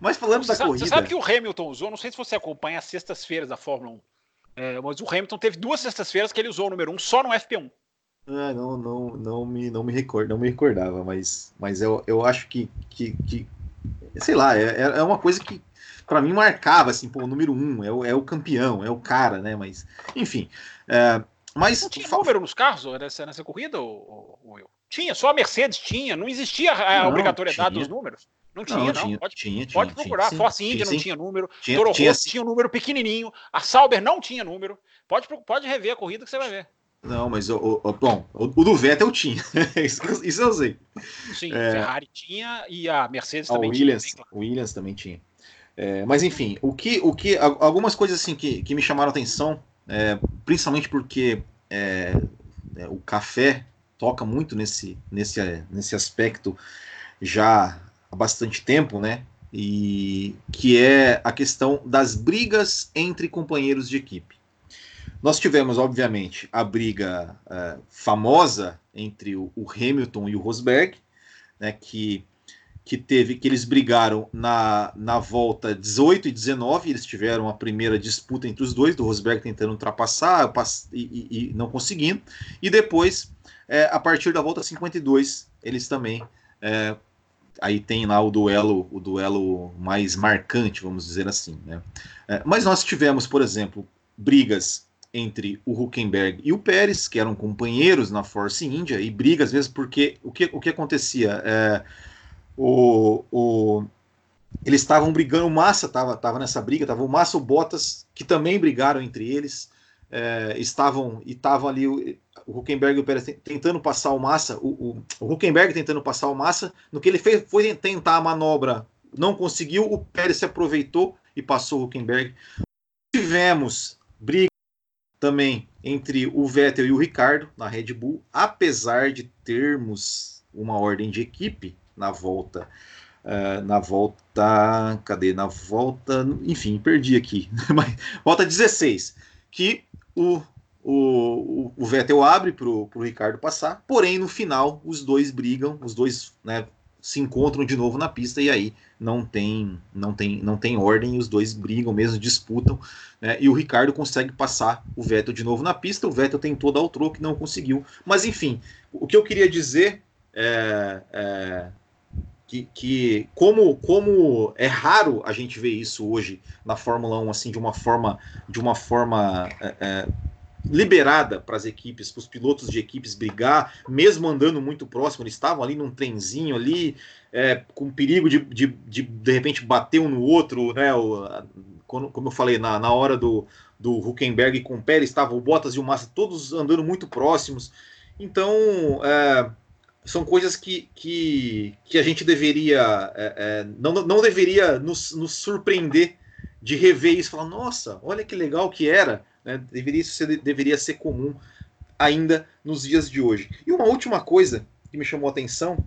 mas falando você da sabe, corrida... Você sabe que o Hamilton usou, não sei se você acompanha as sextas-feiras da Fórmula 1, é, mas o Hamilton teve duas sextas-feiras que ele usou o número 1 só no FP1. Ah, não, não, não me, não me recordo, não me recordava, mas, mas eu, eu acho que, que, que sei lá, é, é uma coisa que para mim marcava assim, pô, o número um, é o, é o campeão, é o cara, né? Mas, enfim. É, mas. Não tinha número nos carros nessa, nessa corrida, ou, Will? Tinha, só a Mercedes tinha, não existia a não, obrigatoriedade tinha. dos números. Não tinha, não. Tinha, pode, tinha, pode tinha, procurar. Tinha, Force India não tinha número. Tinha, Toro tinha, Rosso tinha um número pequenininho. A Sauber não tinha número. Pode, pode rever a corrida que você vai ver. Não, mas o, o, bom, o, o do Vettel tinha. isso, isso eu sei. Sim, é, Ferrari tinha e a Mercedes também Williams, tinha. O Williams também tinha. É, mas enfim, o que, o que, algumas coisas assim que, que me chamaram atenção, é, principalmente porque é, é, o café toca muito nesse, nesse, nesse aspecto já há bastante tempo, né? E que é a questão das brigas entre companheiros de equipe. Nós tivemos, obviamente, a briga é, famosa entre o, o Hamilton e o Rosberg, né, que que teve que eles brigaram na, na volta 18 e 19, eles tiveram a primeira disputa entre os dois, do Rosberg tentando ultrapassar e, e, e não conseguindo, e depois, é, a partir da volta 52, eles também é, aí tem lá o duelo, o duelo mais marcante, vamos dizer assim. Né? É, mas nós tivemos, por exemplo, brigas entre o Huckenberg e o Pérez, que eram companheiros na Force India, e brigas às vezes porque o que, o que acontecia? É, o, o, eles estavam brigando, o Massa estava tava nessa briga, tava o Massa e o Bottas, que também brigaram entre eles, é, estavam e estavam ali o, o Huckenberg e o Pérez tentando passar o Massa, o, o, o Huckenberg tentando passar o Massa, no que ele fez foi tentar a manobra, não conseguiu, o Pérez se aproveitou e passou o Huckenberg. Tivemos briga também entre o Vettel e o Ricardo na Red Bull, apesar de termos uma ordem de equipe, na volta. Uh, na volta. Cadê? Na volta. Enfim, perdi aqui. volta 16. Que o, o, o Vettel abre para o Ricardo passar, porém no final os dois brigam, os dois né, se encontram de novo na pista e aí não tem não tem não tem ordem, os dois brigam mesmo, disputam, né? E o Ricardo consegue passar o Vettel de novo na pista. O Vettel tentou dar o troco, não conseguiu. Mas enfim, o que eu queria dizer é, é que, que, como, como é raro a gente ver isso hoje na Fórmula 1 assim de uma forma de uma forma é, é, liberada para as equipes, para os pilotos de equipes brigar, mesmo andando muito próximo, eles estavam ali num trenzinho ali, é, com perigo de, de, de, de repente bater um no outro, né? O, quando, como eu falei, na, na hora do, do Huckenberg com o Pérez, estava o Bottas e o Massa todos andando muito próximos. Então, é, são coisas que, que, que a gente deveria, é, é, não, não deveria nos, nos surpreender de rever isso, falar, nossa, olha que legal que era, né? deveria, isso ser, deveria ser comum ainda nos dias de hoje. E uma última coisa que me chamou a atenção,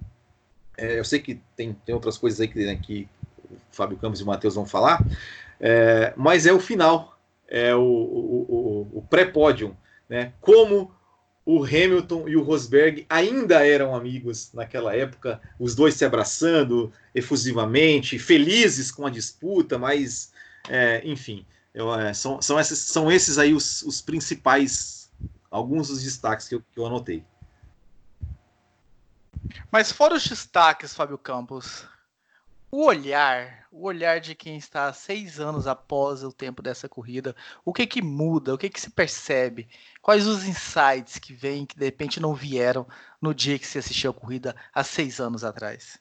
é, eu sei que tem, tem outras coisas aí que, né, que o Fábio Campos e o Matheus vão falar, é, mas é o final, é o, o, o, o pré-pódio, né? Como o Hamilton e o Rosberg ainda eram amigos naquela época, os dois se abraçando efusivamente, felizes com a disputa, mas é, enfim, eu, é, são, são, esses, são esses aí os, os principais, alguns dos destaques que eu, que eu anotei. Mas fora os destaques, Fábio Campos, o olhar, o olhar de quem está seis anos após o tempo dessa corrida, o que que muda, o que que se percebe, quais os insights que vêm que de repente não vieram no dia que se assistiu a corrida há seis anos atrás?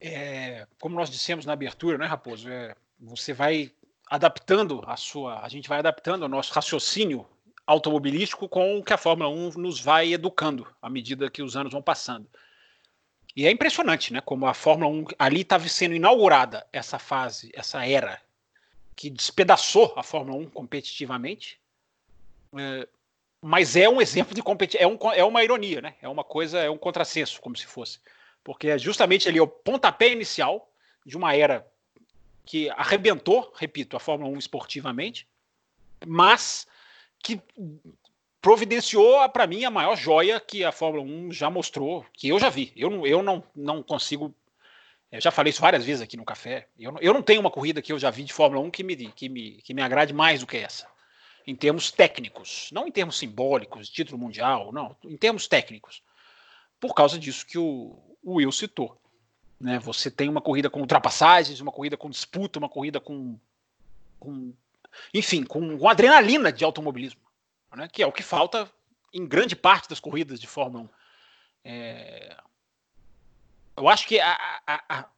É, como nós dissemos na abertura, né, Raposo? É, você vai adaptando a sua, a gente vai adaptando o nosso raciocínio automobilístico com o que a Fórmula 1 nos vai educando à medida que os anos vão passando. E é impressionante, né? Como a Fórmula 1 ali estava sendo inaugurada essa fase, essa era que despedaçou a Fórmula 1 competitivamente. É, mas é um exemplo de competição, é, um, é uma ironia, né? É uma coisa, é um contrassenso, como se fosse. Porque é justamente ali o pontapé inicial de uma era que arrebentou, repito, a Fórmula 1 esportivamente, mas que providenciou para mim a maior joia que a Fórmula 1 já mostrou, que eu já vi. Eu não, eu não, não consigo. Eu já falei isso várias vezes aqui no café. Eu não, eu não tenho uma corrida que eu já vi de Fórmula 1 que me, que, me, que me agrade mais do que essa. Em termos técnicos. Não em termos simbólicos, título mundial, não. Em termos técnicos. Por causa disso que o, o Will citou. Né? Você tem uma corrida com ultrapassagens, uma corrida com disputa, uma corrida com. com enfim, com, com adrenalina de automobilismo né, que é o que falta em grande parte das corridas de Fórmula 1. É... Eu acho que a, a,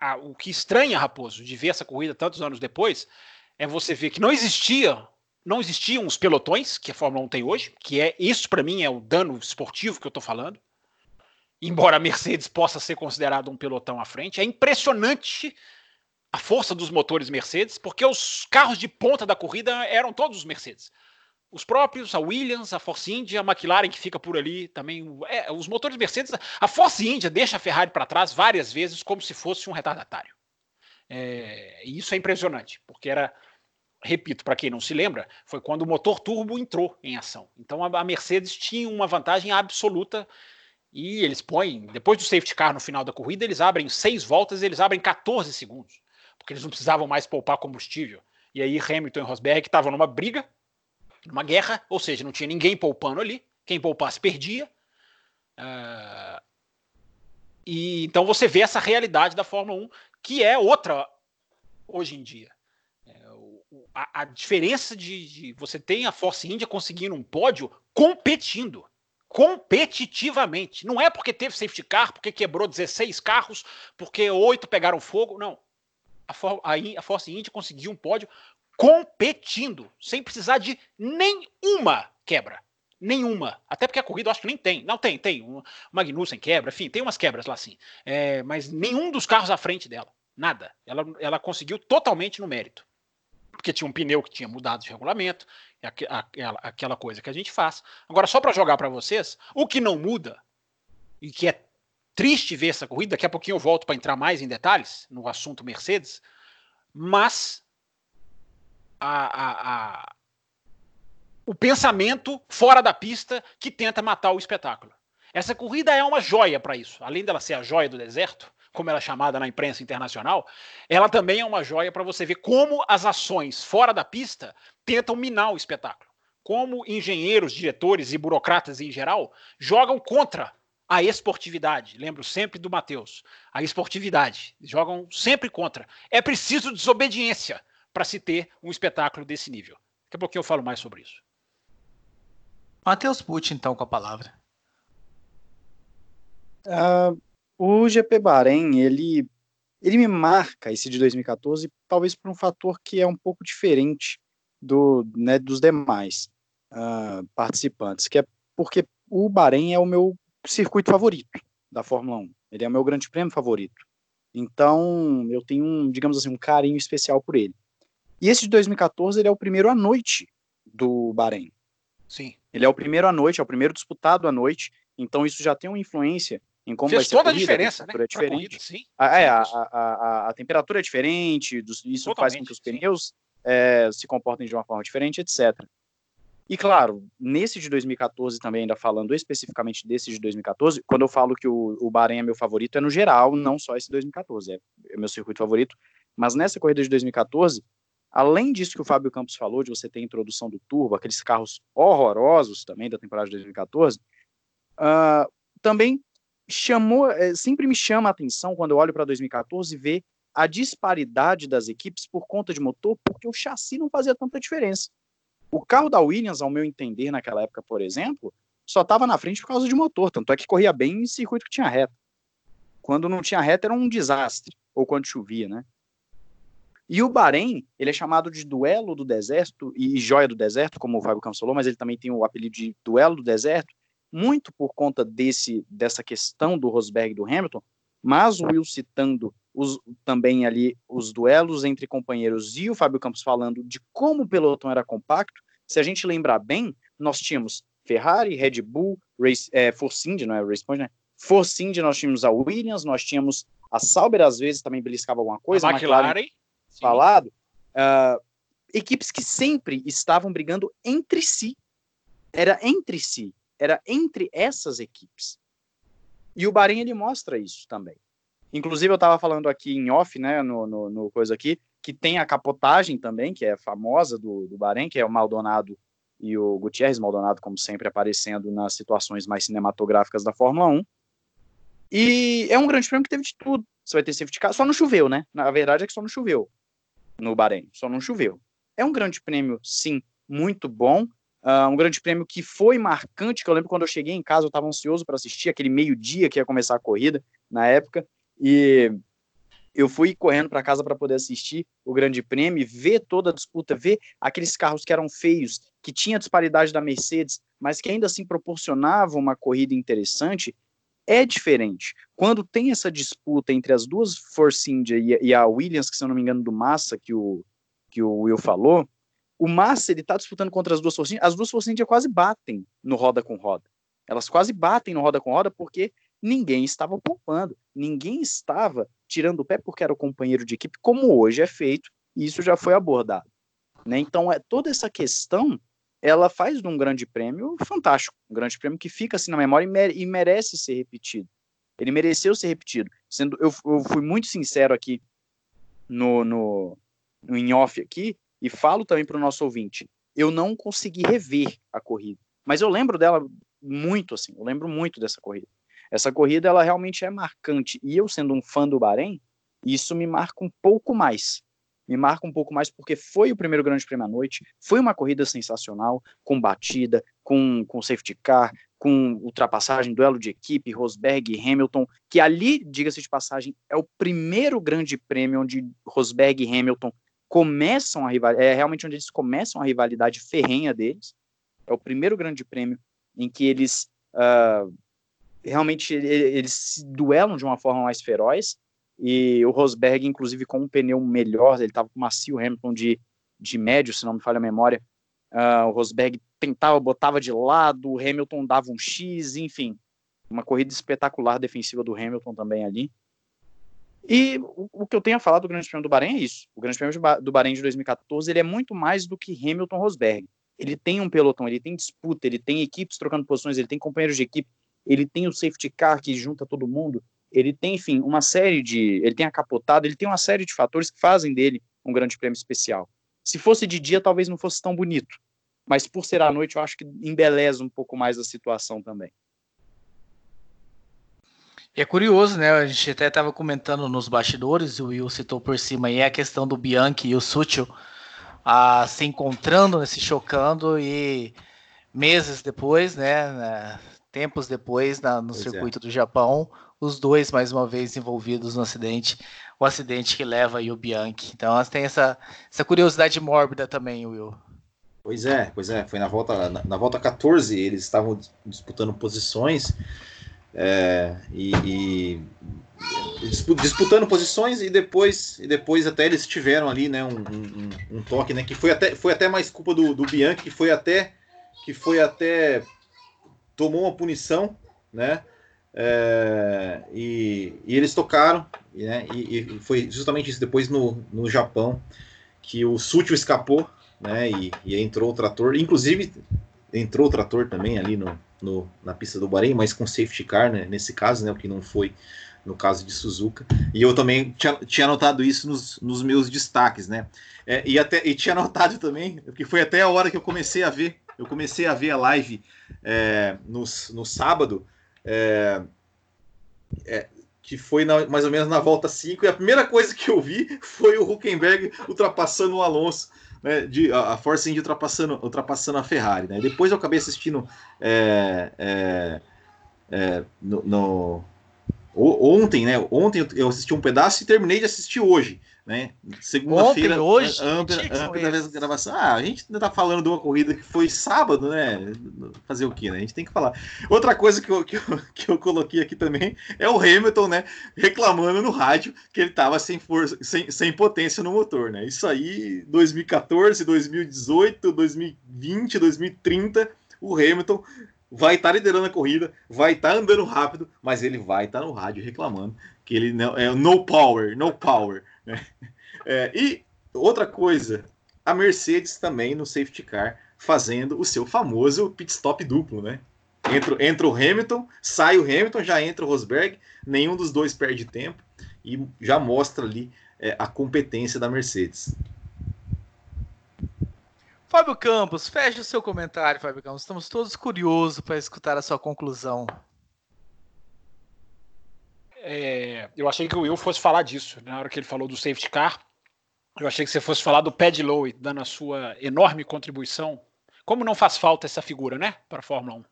a, o que estranha, Raposo, de ver essa corrida tantos anos depois, é você ver que não existia, não existiam os pelotões que a Fórmula 1 tem hoje, que é isso para mim é o dano esportivo que eu estou falando. Embora a Mercedes possa ser considerada um pelotão à frente, é impressionante a força dos motores Mercedes, porque os carros de ponta da corrida eram todos os Mercedes os próprios, a Williams, a Force India, a McLaren que fica por ali também. É, os motores Mercedes, a Force India deixa a Ferrari para trás várias vezes como se fosse um retardatário. É, e isso é impressionante, porque era, repito, para quem não se lembra, foi quando o motor turbo entrou em ação. Então a, a Mercedes tinha uma vantagem absoluta e eles põem, depois do safety car no final da corrida, eles abrem seis voltas, eles abrem 14 segundos, porque eles não precisavam mais poupar combustível. E aí Hamilton e Rosberg estavam numa briga numa guerra, ou seja, não tinha ninguém poupando ali, quem poupasse perdia. Uh, e então você vê essa realidade da Fórmula 1, que é outra hoje em dia. É, a, a, diferença de, de, você tem a Force India conseguindo um pódio competindo, competitivamente. Não é porque teve safety car, porque quebrou 16 carros, porque oito pegaram fogo, não. A, For, a, a Force India conseguiu um pódio competindo, sem precisar de nenhuma quebra. Nenhuma. Até porque a corrida eu acho que nem tem. Não, tem, tem. O Magnussen quebra, enfim, tem umas quebras lá assim. É, mas nenhum dos carros à frente dela. Nada. Ela, ela conseguiu totalmente no mérito. Porque tinha um pneu que tinha mudado de regulamento, aquela, aquela coisa que a gente faz. Agora, só para jogar para vocês, o que não muda, e que é triste ver essa corrida, daqui a pouquinho eu volto para entrar mais em detalhes no assunto Mercedes, mas a, a, a, o pensamento fora da pista que tenta matar o espetáculo. Essa corrida é uma joia para isso. Além dela ser a joia do deserto, como ela é chamada na imprensa internacional, ela também é uma joia para você ver como as ações fora da pista tentam minar o espetáculo. Como engenheiros, diretores e burocratas em geral jogam contra a esportividade. Lembro sempre do Matheus. A esportividade. Jogam sempre contra. É preciso desobediência para se ter um espetáculo desse nível. Daqui a pouquinho eu falo mais sobre isso. Matheus Pucci, então, com a palavra. Uh, o GP Bahrein, ele, ele me marca esse de 2014, talvez por um fator que é um pouco diferente do, né, dos demais uh, participantes, que é porque o Bahrein é o meu circuito favorito da Fórmula 1. Ele é o meu grande prêmio favorito. Então, eu tenho, um, digamos assim, um carinho especial por ele. E esse de 2014, ele é o primeiro à noite do Bahrein. Sim. Ele é o primeiro à noite, é o primeiro disputado à noite, então isso já tem uma influência em como Fez vai ser toda a, corrida, a diferença, a né? É diferente. Corrida, sim. A, é, a, a, a, temperatura é diferente, isso Totalmente, faz com que os pneus é, se comportem de uma forma diferente, etc. E claro, nesse de 2014 também, ainda falando especificamente desse de 2014, quando eu falo que o, o Bahrein é meu favorito, é no geral, não só esse 2014, é, é meu circuito favorito. Mas nessa corrida de 2014, além disso que o Fábio Campos falou, de você ter a introdução do turbo, aqueles carros horrorosos também da temporada de 2014, uh, ah, também chamou, é, sempre me chama a atenção quando eu olho para 2014 ver a disparidade das equipes por conta de motor, porque o chassi não fazia tanta diferença. O carro da Williams, ao meu entender, naquela época, por exemplo, só estava na frente por causa de motor, tanto é que corria bem em circuito que tinha reta. Quando não tinha reta era um desastre, ou quando chovia, né? E o Bahrein, ele é chamado de duelo do deserto e joia do deserto, como o Fábio falou, mas ele também tem o apelido de duelo do deserto, muito por conta desse dessa questão do Rosberg e do Hamilton, mas o Will citando os, também ali os duelos entre companheiros e o Fábio Campos falando de como o pelotão era compacto, se a gente lembrar bem, nós tínhamos Ferrari, Red Bull, Race, é, Force India, não é Race Point, né? Force India, nós tínhamos a Williams, nós tínhamos a Sauber, às vezes também beliscava alguma coisa, a McLaren, McLaren falado, uh, equipes que sempre estavam brigando entre si, era entre si, era entre essas equipes. E o Bahrein ele mostra isso também. Inclusive, eu estava falando aqui em off, né, no, no, no, coisa aqui, que tem a capotagem também, que é famosa do, do Bahrein, que é o Maldonado e o Gutierrez Maldonado, como sempre, aparecendo nas situações mais cinematográficas da Fórmula 1. E é um grande prêmio que teve de tudo. Você vai ter safety car, só não choveu, né? Na verdade é que só não choveu no Bahrein, só não choveu. É um grande prêmio, sim, muito bom. Uh, um grande prêmio que foi marcante, que eu lembro quando eu cheguei em casa, eu estava ansioso para assistir, aquele meio-dia que ia começar a corrida na época, e eu fui correndo para casa para poder assistir o grande prêmio, ver toda a disputa, ver aqueles carros que eram feios, que tinha disparidade da Mercedes, mas que ainda assim proporcionavam uma corrida interessante, é diferente. Quando tem essa disputa entre as duas Force India e, a Williams, que se eu não me engano do Massa, que o, que o Will falou, o Massa ele está disputando contra as duas Force India, as duas Force India quase batem no roda com roda. Elas quase batem no roda com roda porque ninguém estava poupando, ninguém estava tirando o pé porque era o companheiro de equipe, como hoje é feito, e isso já foi abordado. Né? Então, é toda essa questão ela faz de um grande prêmio fantástico, um grande prêmio que fica assim na memória e, e merece ser repetido. Ele mereceu ser repetido. Sendo, eu, eu fui muito sincero aqui no, no, no in off aqui e falo também para o nosso ouvinte. Eu não consegui rever a corrida, mas eu lembro dela muito assim. Eu lembro muito dessa corrida. Essa corrida ela realmente é marcante. E eu sendo um fã do Bahrein, isso me marca um pouco mais. Me marca um pouco mais porque foi o primeiro grande prêmio à noite, foi uma corrida sensacional, com batida, com, com safety car, com ultrapassagem, duelo de equipe, Rosberg e Hamilton, que ali, diga-se de passagem, é o primeiro grande prêmio onde Rosberg e Hamilton começam a rivalidade, é realmente onde eles começam a rivalidade ferrenha deles, é o primeiro grande prêmio em que eles uh, realmente eles se duelam de uma forma mais feroz, e o Rosberg, inclusive, com um pneu melhor, ele estava com macio Hamilton de, de médio, se não me falha a memória. Uh, o Rosberg tentava, botava de lado, o Hamilton dava um X, enfim. Uma corrida espetacular defensiva do Hamilton também ali. E o, o, que eu tenho a falar do Grande Prêmio do Bahrein é isso. O Grande Prêmio do Bahrein de 2014 ele é muito mais do que Hamilton Rosberg. Ele tem um pelotão, ele tem disputa, ele tem equipes trocando posições, ele tem companheiros de equipe, ele tem o safety car que junta todo mundo, ele tem, enfim, uma série de. Ele tem a capotada, ele tem uma série de fatores que fazem dele um grande prêmio especial. Se fosse de dia, talvez não fosse tão bonito, mas por ser à noite, eu acho que embeleza um pouco mais a situação também. É curioso, né? A gente até estava comentando nos bastidores, o Will citou por cima aí a questão do Bianchi e o Sutil a, se encontrando, né, se chocando e meses depois, né, né tempos depois, na, no pois é. circuito é. do Japão, os dois mais uma vez envolvidos no acidente, o acidente que leva aí o Bianchi. Então tem essa, essa curiosidade mórbida também, Will. Pois é, pois é, foi na volta, na, na volta 14, eles estavam disputando posições é, e, e, disputando posições e depois, e depois até eles tiveram ali né, um, um, um toque, né, que foi até, foi até mais culpa do, do Bianchi, que foi até que foi até tomou uma punição, né? É, e, e, eles tocaram, né? E, e, foi justamente isso depois no, no Japão que o Sutil escapou, né? E, e entrou o trator, inclusive entrou o trator também ali no, no, na pista do Bahrein, mas com safety car, né, nesse caso, né, o que não foi no caso de Suzuka. E eu também tinha, tinha notado isso nos, nos meus destaques, né? É, e, até, e tinha notado também, que foi até a hora que eu comecei a ver, eu comecei a ver a live é, no, no sábado, é, é, que foi na, mais ou menos na volta 5, e a primeira coisa que eu vi foi o Huckenberg ultrapassando o Alonso né, de, a Force India ultrapassando, ultrapassando a Ferrari. Né? Depois eu acabei assistindo é, é, é, no, no, ontem, né? Ontem eu assisti um pedaço e terminei de assistir hoje né? Segunda-feira, hoje, ampla, ampla da gravação. Ah, a gente ainda tá falando de uma corrida que foi sábado, né? Fazer o quê, né? A gente tem que falar. Outra coisa que eu, que eu, que eu coloquei aqui também é o Hamilton, né? Reclamando no rádio que ele tava sem força, sem, sem potência no motor, né? Isso aí, 2014, 2018, 2020, 2030, o Hamilton vai estar tá liderando a corrida, vai estar tá andando rápido, mas ele vai estar tá no rádio reclamando que ele não é no power, no power. É, e outra coisa, a Mercedes também no safety car fazendo o seu famoso pit stop duplo, né? Entra, entra o Hamilton, sai o Hamilton, já entra o Rosberg, nenhum dos dois perde tempo e já mostra ali é, a competência da Mercedes. Fábio Campos, feche o seu comentário, Fábio Campos. Estamos todos curiosos para escutar a sua conclusão. É, eu achei que o Will fosse falar disso, na hora que ele falou do safety car. Eu achei que você fosse falar do Pad Lowe, dando a sua enorme contribuição. Como não faz falta essa figura, né, para a Fórmula 1?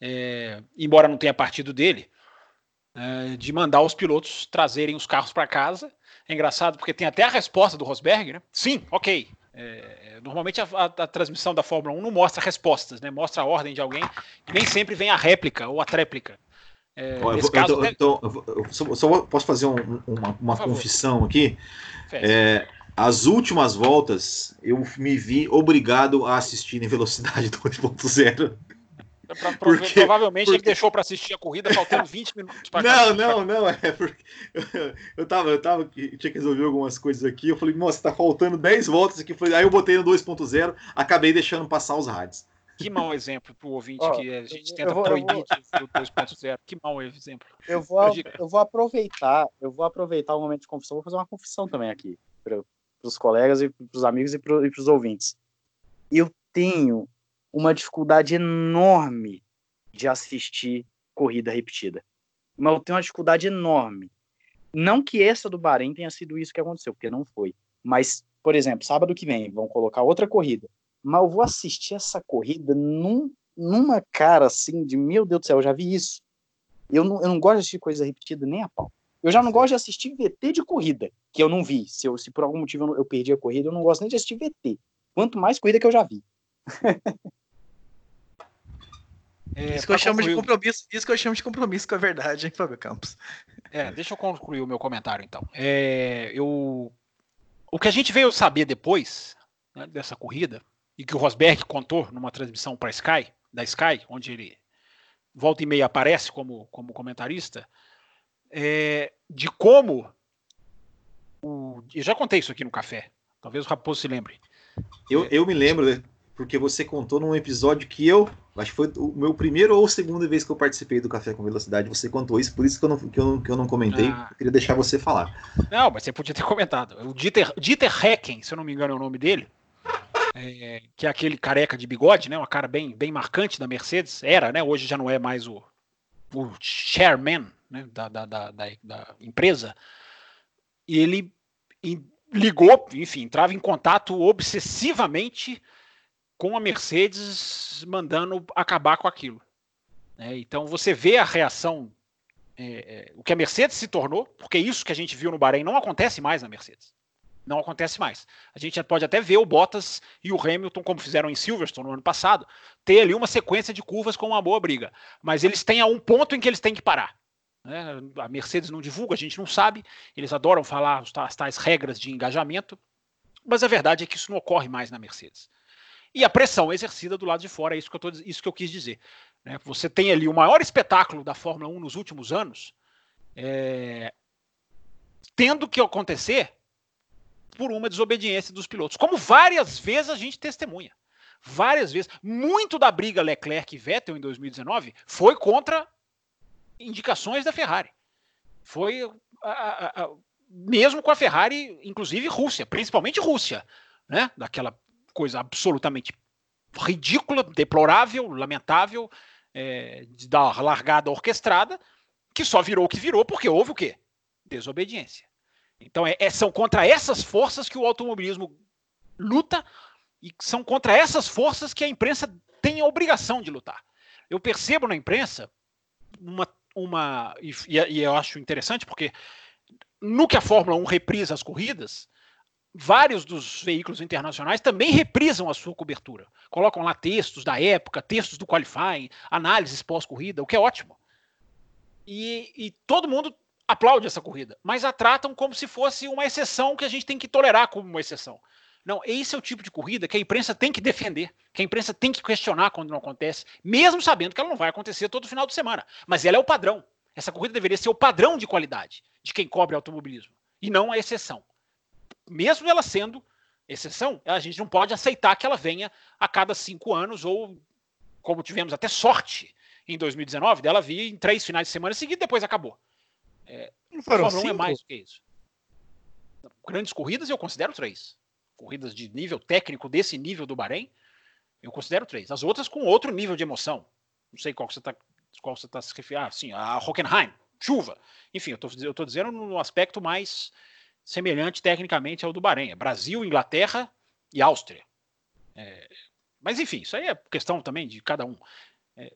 É, embora não tenha partido dele, é, de mandar os pilotos trazerem os carros para casa. É engraçado porque tem até a resposta do Rosberg, né? Sim, ok. É, normalmente a, a, a, transmissão da Fórmula 1 não mostra respostas, né? Mostra a ordem de alguém e nem sempre vem a réplica ou a tréplica. É, eu, vou, caso, eu, tô, eu, eu só, só, posso fazer um, uma, uma confissão aqui. É, as últimas voltas eu me vi obrigado a assistir em velocidade 2.0. Porque, provavelmente porque... ele deixou para assistir a corrida faltando 20 minutos para Não, não, não, é porque eu, eu tava, eu tava, tinha que resolver algumas coisas aqui. Eu falei, nossa, tá faltando 10 voltas aqui. Aí eu botei no 2.0, acabei deixando passar os rádios. Que mau exemplo para o ouvinte oh, que a gente tenta vou, proibir vou... o 2.0. Que mau exemplo. Eu vou, eu vou aproveitar, eu vou aproveitar o momento de confissão, vou fazer uma confissão também aqui para os colegas e para os amigos e para os ouvintes. Eu tenho uma dificuldade enorme de assistir corrida repetida. Mas eu tenho uma dificuldade enorme. Não que essa do Bahrein tenha sido isso que aconteceu, porque não foi. Mas, por exemplo, sábado que vem vão colocar outra corrida mas eu vou assistir essa corrida num, numa cara assim de meu Deus do céu, eu já vi isso. Eu não, eu não gosto de assistir coisa repetida nem a pau. Eu já não gosto de assistir VT de corrida, que eu não vi. Se, eu, se por algum motivo eu, eu perdi a corrida, eu não gosto nem de assistir VT. Quanto mais corrida que eu já vi. É, isso que eu chamo de compromisso, isso que eu chamo de compromisso com a verdade, hein, Fábio Campos. É, deixa eu concluir o meu comentário então. É, eu, o que a gente veio saber depois né, dessa corrida e que o Rosberg contou numa transmissão para Sky, da Sky, onde ele volta e meia aparece como, como comentarista, é, de como o, eu já contei isso aqui no café, talvez o Raposo se lembre. Eu, eu me lembro, porque você contou num episódio que eu, acho que foi o meu primeiro ou segunda vez que eu participei do Café com Velocidade, você contou isso, por isso que eu não, que eu não, que eu não comentei, ah. eu queria deixar você falar. Não, mas você podia ter comentado. O Dieter, Dieter Hecken, se eu não me engano é o nome dele, é, que é aquele careca de bigode, né, uma cara bem, bem marcante da Mercedes, era, né, hoje já não é mais o, o chairman né, da, da, da, da empresa, e ele ligou, enfim, entrava em contato obsessivamente com a Mercedes mandando acabar com aquilo. É, então você vê a reação, é, é, o que a Mercedes se tornou, porque isso que a gente viu no Bahrein não acontece mais na Mercedes. Não acontece mais. A gente pode até ver o Bottas e o Hamilton, como fizeram em Silverstone no ano passado, ter ali uma sequência de curvas com uma boa briga. Mas eles têm a um ponto em que eles têm que parar. Né? A Mercedes não divulga, a gente não sabe. Eles adoram falar as tais regras de engajamento. Mas a verdade é que isso não ocorre mais na Mercedes e a pressão exercida do lado de fora, é isso que eu, tô, isso que eu quis dizer. Né? Você tem ali o maior espetáculo da Fórmula 1 nos últimos anos, é, tendo que acontecer por uma desobediência dos pilotos, como várias vezes a gente testemunha. Várias vezes. Muito da briga Leclerc e Vettel em 2019 foi contra indicações da Ferrari. Foi a, a, a, mesmo com a Ferrari, inclusive Rússia, principalmente Rússia, né? Daquela coisa absolutamente ridícula, deplorável, lamentável, é, dar largada orquestrada, que só virou o que virou porque houve o quê? Desobediência. Então é, é, são contra essas forças que o automobilismo luta e são contra essas forças que a imprensa tem a obrigação de lutar. Eu percebo na imprensa uma, uma e, e eu acho interessante porque no que a Fórmula 1 reprisa as corridas, vários dos veículos internacionais também reprisam a sua cobertura. Colocam lá textos da época, textos do qualifying, análises pós-corrida, o que é ótimo. E, e, todo mundo aplaude essa corrida, mas a tratam como se fosse uma exceção que a gente tem que tolerar como uma exceção. Não, esse é o tipo de corrida que a imprensa tem que defender, que a imprensa tem que questionar quando não acontece, mesmo sabendo que ela não vai acontecer todo final de semana. Mas ela é o padrão. Essa corrida deveria ser o padrão de qualidade de quem cobre automobilismo, e não a exceção mesmo ela sendo exceção, a gente não pode aceitar que ela venha a cada cinco anos, ou como tivemos até sorte em 2019, dela vir em três finais de semana seguidos, depois acabou. É, não foram Fórmula 1 é mais do que isso. Grandes corridas eu considero três. Corridas de nível técnico desse nível do Bahrein, eu considero três. As outras com outro nível de emoção. Não sei qual você está qual você está se referindo. Ah, sim, a Hockenheim, chuva. Enfim, eu estou dizendo no aspecto mais semelhante tecnicamente ao do Bahrein. É Brasil, Inglaterra e Áustria. É, mas enfim, isso aí é questão também de cada um. É,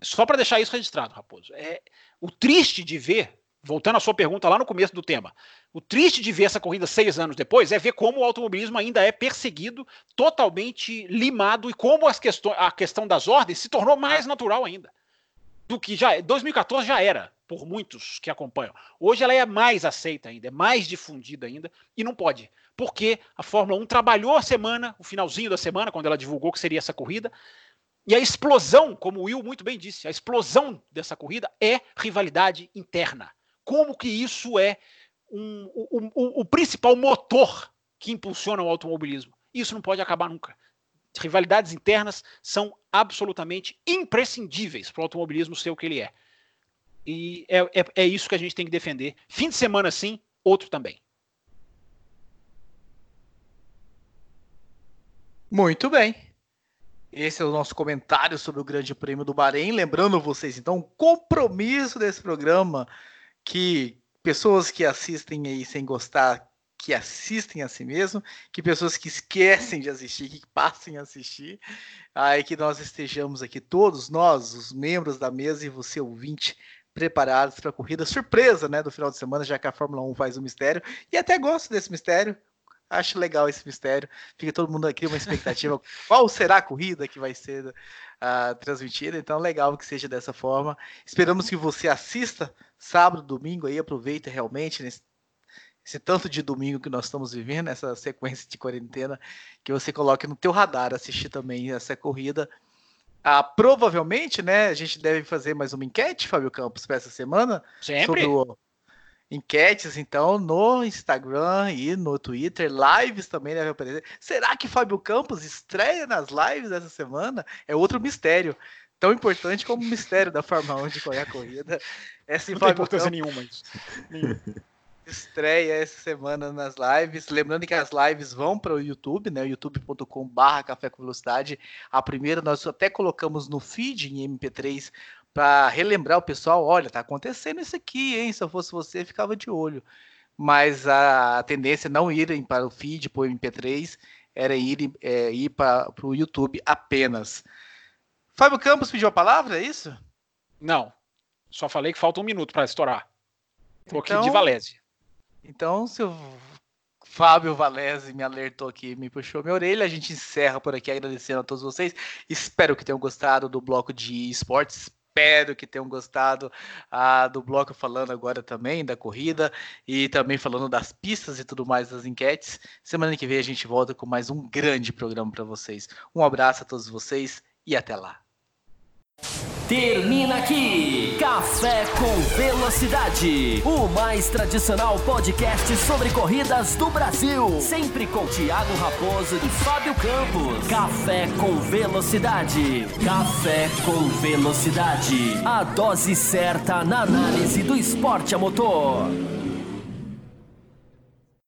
só para deixar isso registrado, Raposo. É, o triste de ver, voltando à sua pergunta lá no começo do tema, o triste de ver essa corrida seis anos depois é ver como o automobilismo ainda é perseguido, totalmente limado e como as questões, a questão das ordens se tornou mais natural ainda do que já 2014 já era por muitos que acompanham. Hoje ela é mais aceita ainda, é mais difundida ainda, e não pode. Porque a Fórmula 1 trabalhou a semana, o finalzinho da semana, quando ela divulgou que seria essa corrida, e a explosão, como o Will muito bem disse, a explosão dessa corrida é rivalidade interna. Como que isso é um, o, principal motor que impulsiona o automobilismo? Isso não pode acabar nunca. Rivalidades internas são absolutamente imprescindíveis para o automobilismo ser o que ele é. E é, é, é isso que a gente tem que defender. Fim de semana, sim, outro também. Muito bem. Esse é o nosso comentário sobre o Grande Prêmio do Bahrein. Lembrando vocês, então, o compromisso desse programa que pessoas que assistem aí sem gostar, que assistem a si mesmo, que pessoas que esquecem de assistir, que passem a assistir, aí que nós estejamos aqui todos nós, os membros da mesa e você ouvinte, preparados para a corrida surpresa, né, do final de semana, já que a Fórmula 1 faz um mistério. E até gosto desse mistério. Acho legal esse mistério. Fica todo mundo aqui uma expectativa. Qual será a corrida que vai ser uh, transmitida? Então, legal que seja dessa forma. Esperamos que você assista sábado, domingo aí, aproveita realmente nesse esse tanto de domingo que nós estamos vivendo, essa sequência de quarentena, que você coloque no teu radar assistir também essa corrida ah, provavelmente, né? A gente deve fazer mais uma enquete, Fábio Campos, para essa semana. Sempre. O... enquetes, então, no Instagram e no Twitter. Lives também devem aparecer. Será que Fábio Campos estreia nas lives essa semana? É outro mistério. Tão importante como o mistério da Fórmula 1 de correr a corrida. É se Não Fábio tem importância Campos... nenhuma isso. estreia essa semana nas lives. Lembrando que as lives vão para o YouTube, né? youtube.com/barra Café com Velocidade. A primeira nós até colocamos no feed em MP3 para relembrar o pessoal, olha, tá acontecendo isso aqui, hein? Se eu fosse você, ficava de olho. Mas a tendência é não irem para o feed, para o MP3, era ir, é, ir para o YouTube apenas. Fábio Campos pediu a palavra, é isso? Não. Só falei que falta um minuto para estourar. Um pouquinho então, de Valézia. Então, se o Fábio Valese me alertou aqui, me puxou minha orelha, a gente encerra por aqui agradecendo a todos vocês. Espero que tenham gostado do bloco de esportes espero que tenham gostado ah, do bloco falando agora também da corrida e também falando das pistas e tudo mais das enquetes. Semana que vem a gente volta com mais um grande programa para vocês. Um abraço a todos vocês e até lá. Termina aqui Café com Velocidade, o mais tradicional podcast sobre corridas do Brasil. Sempre com Thiago Raposo e Fábio Campos. Café com Velocidade. Café com Velocidade. A dose certa na análise do esporte a motor.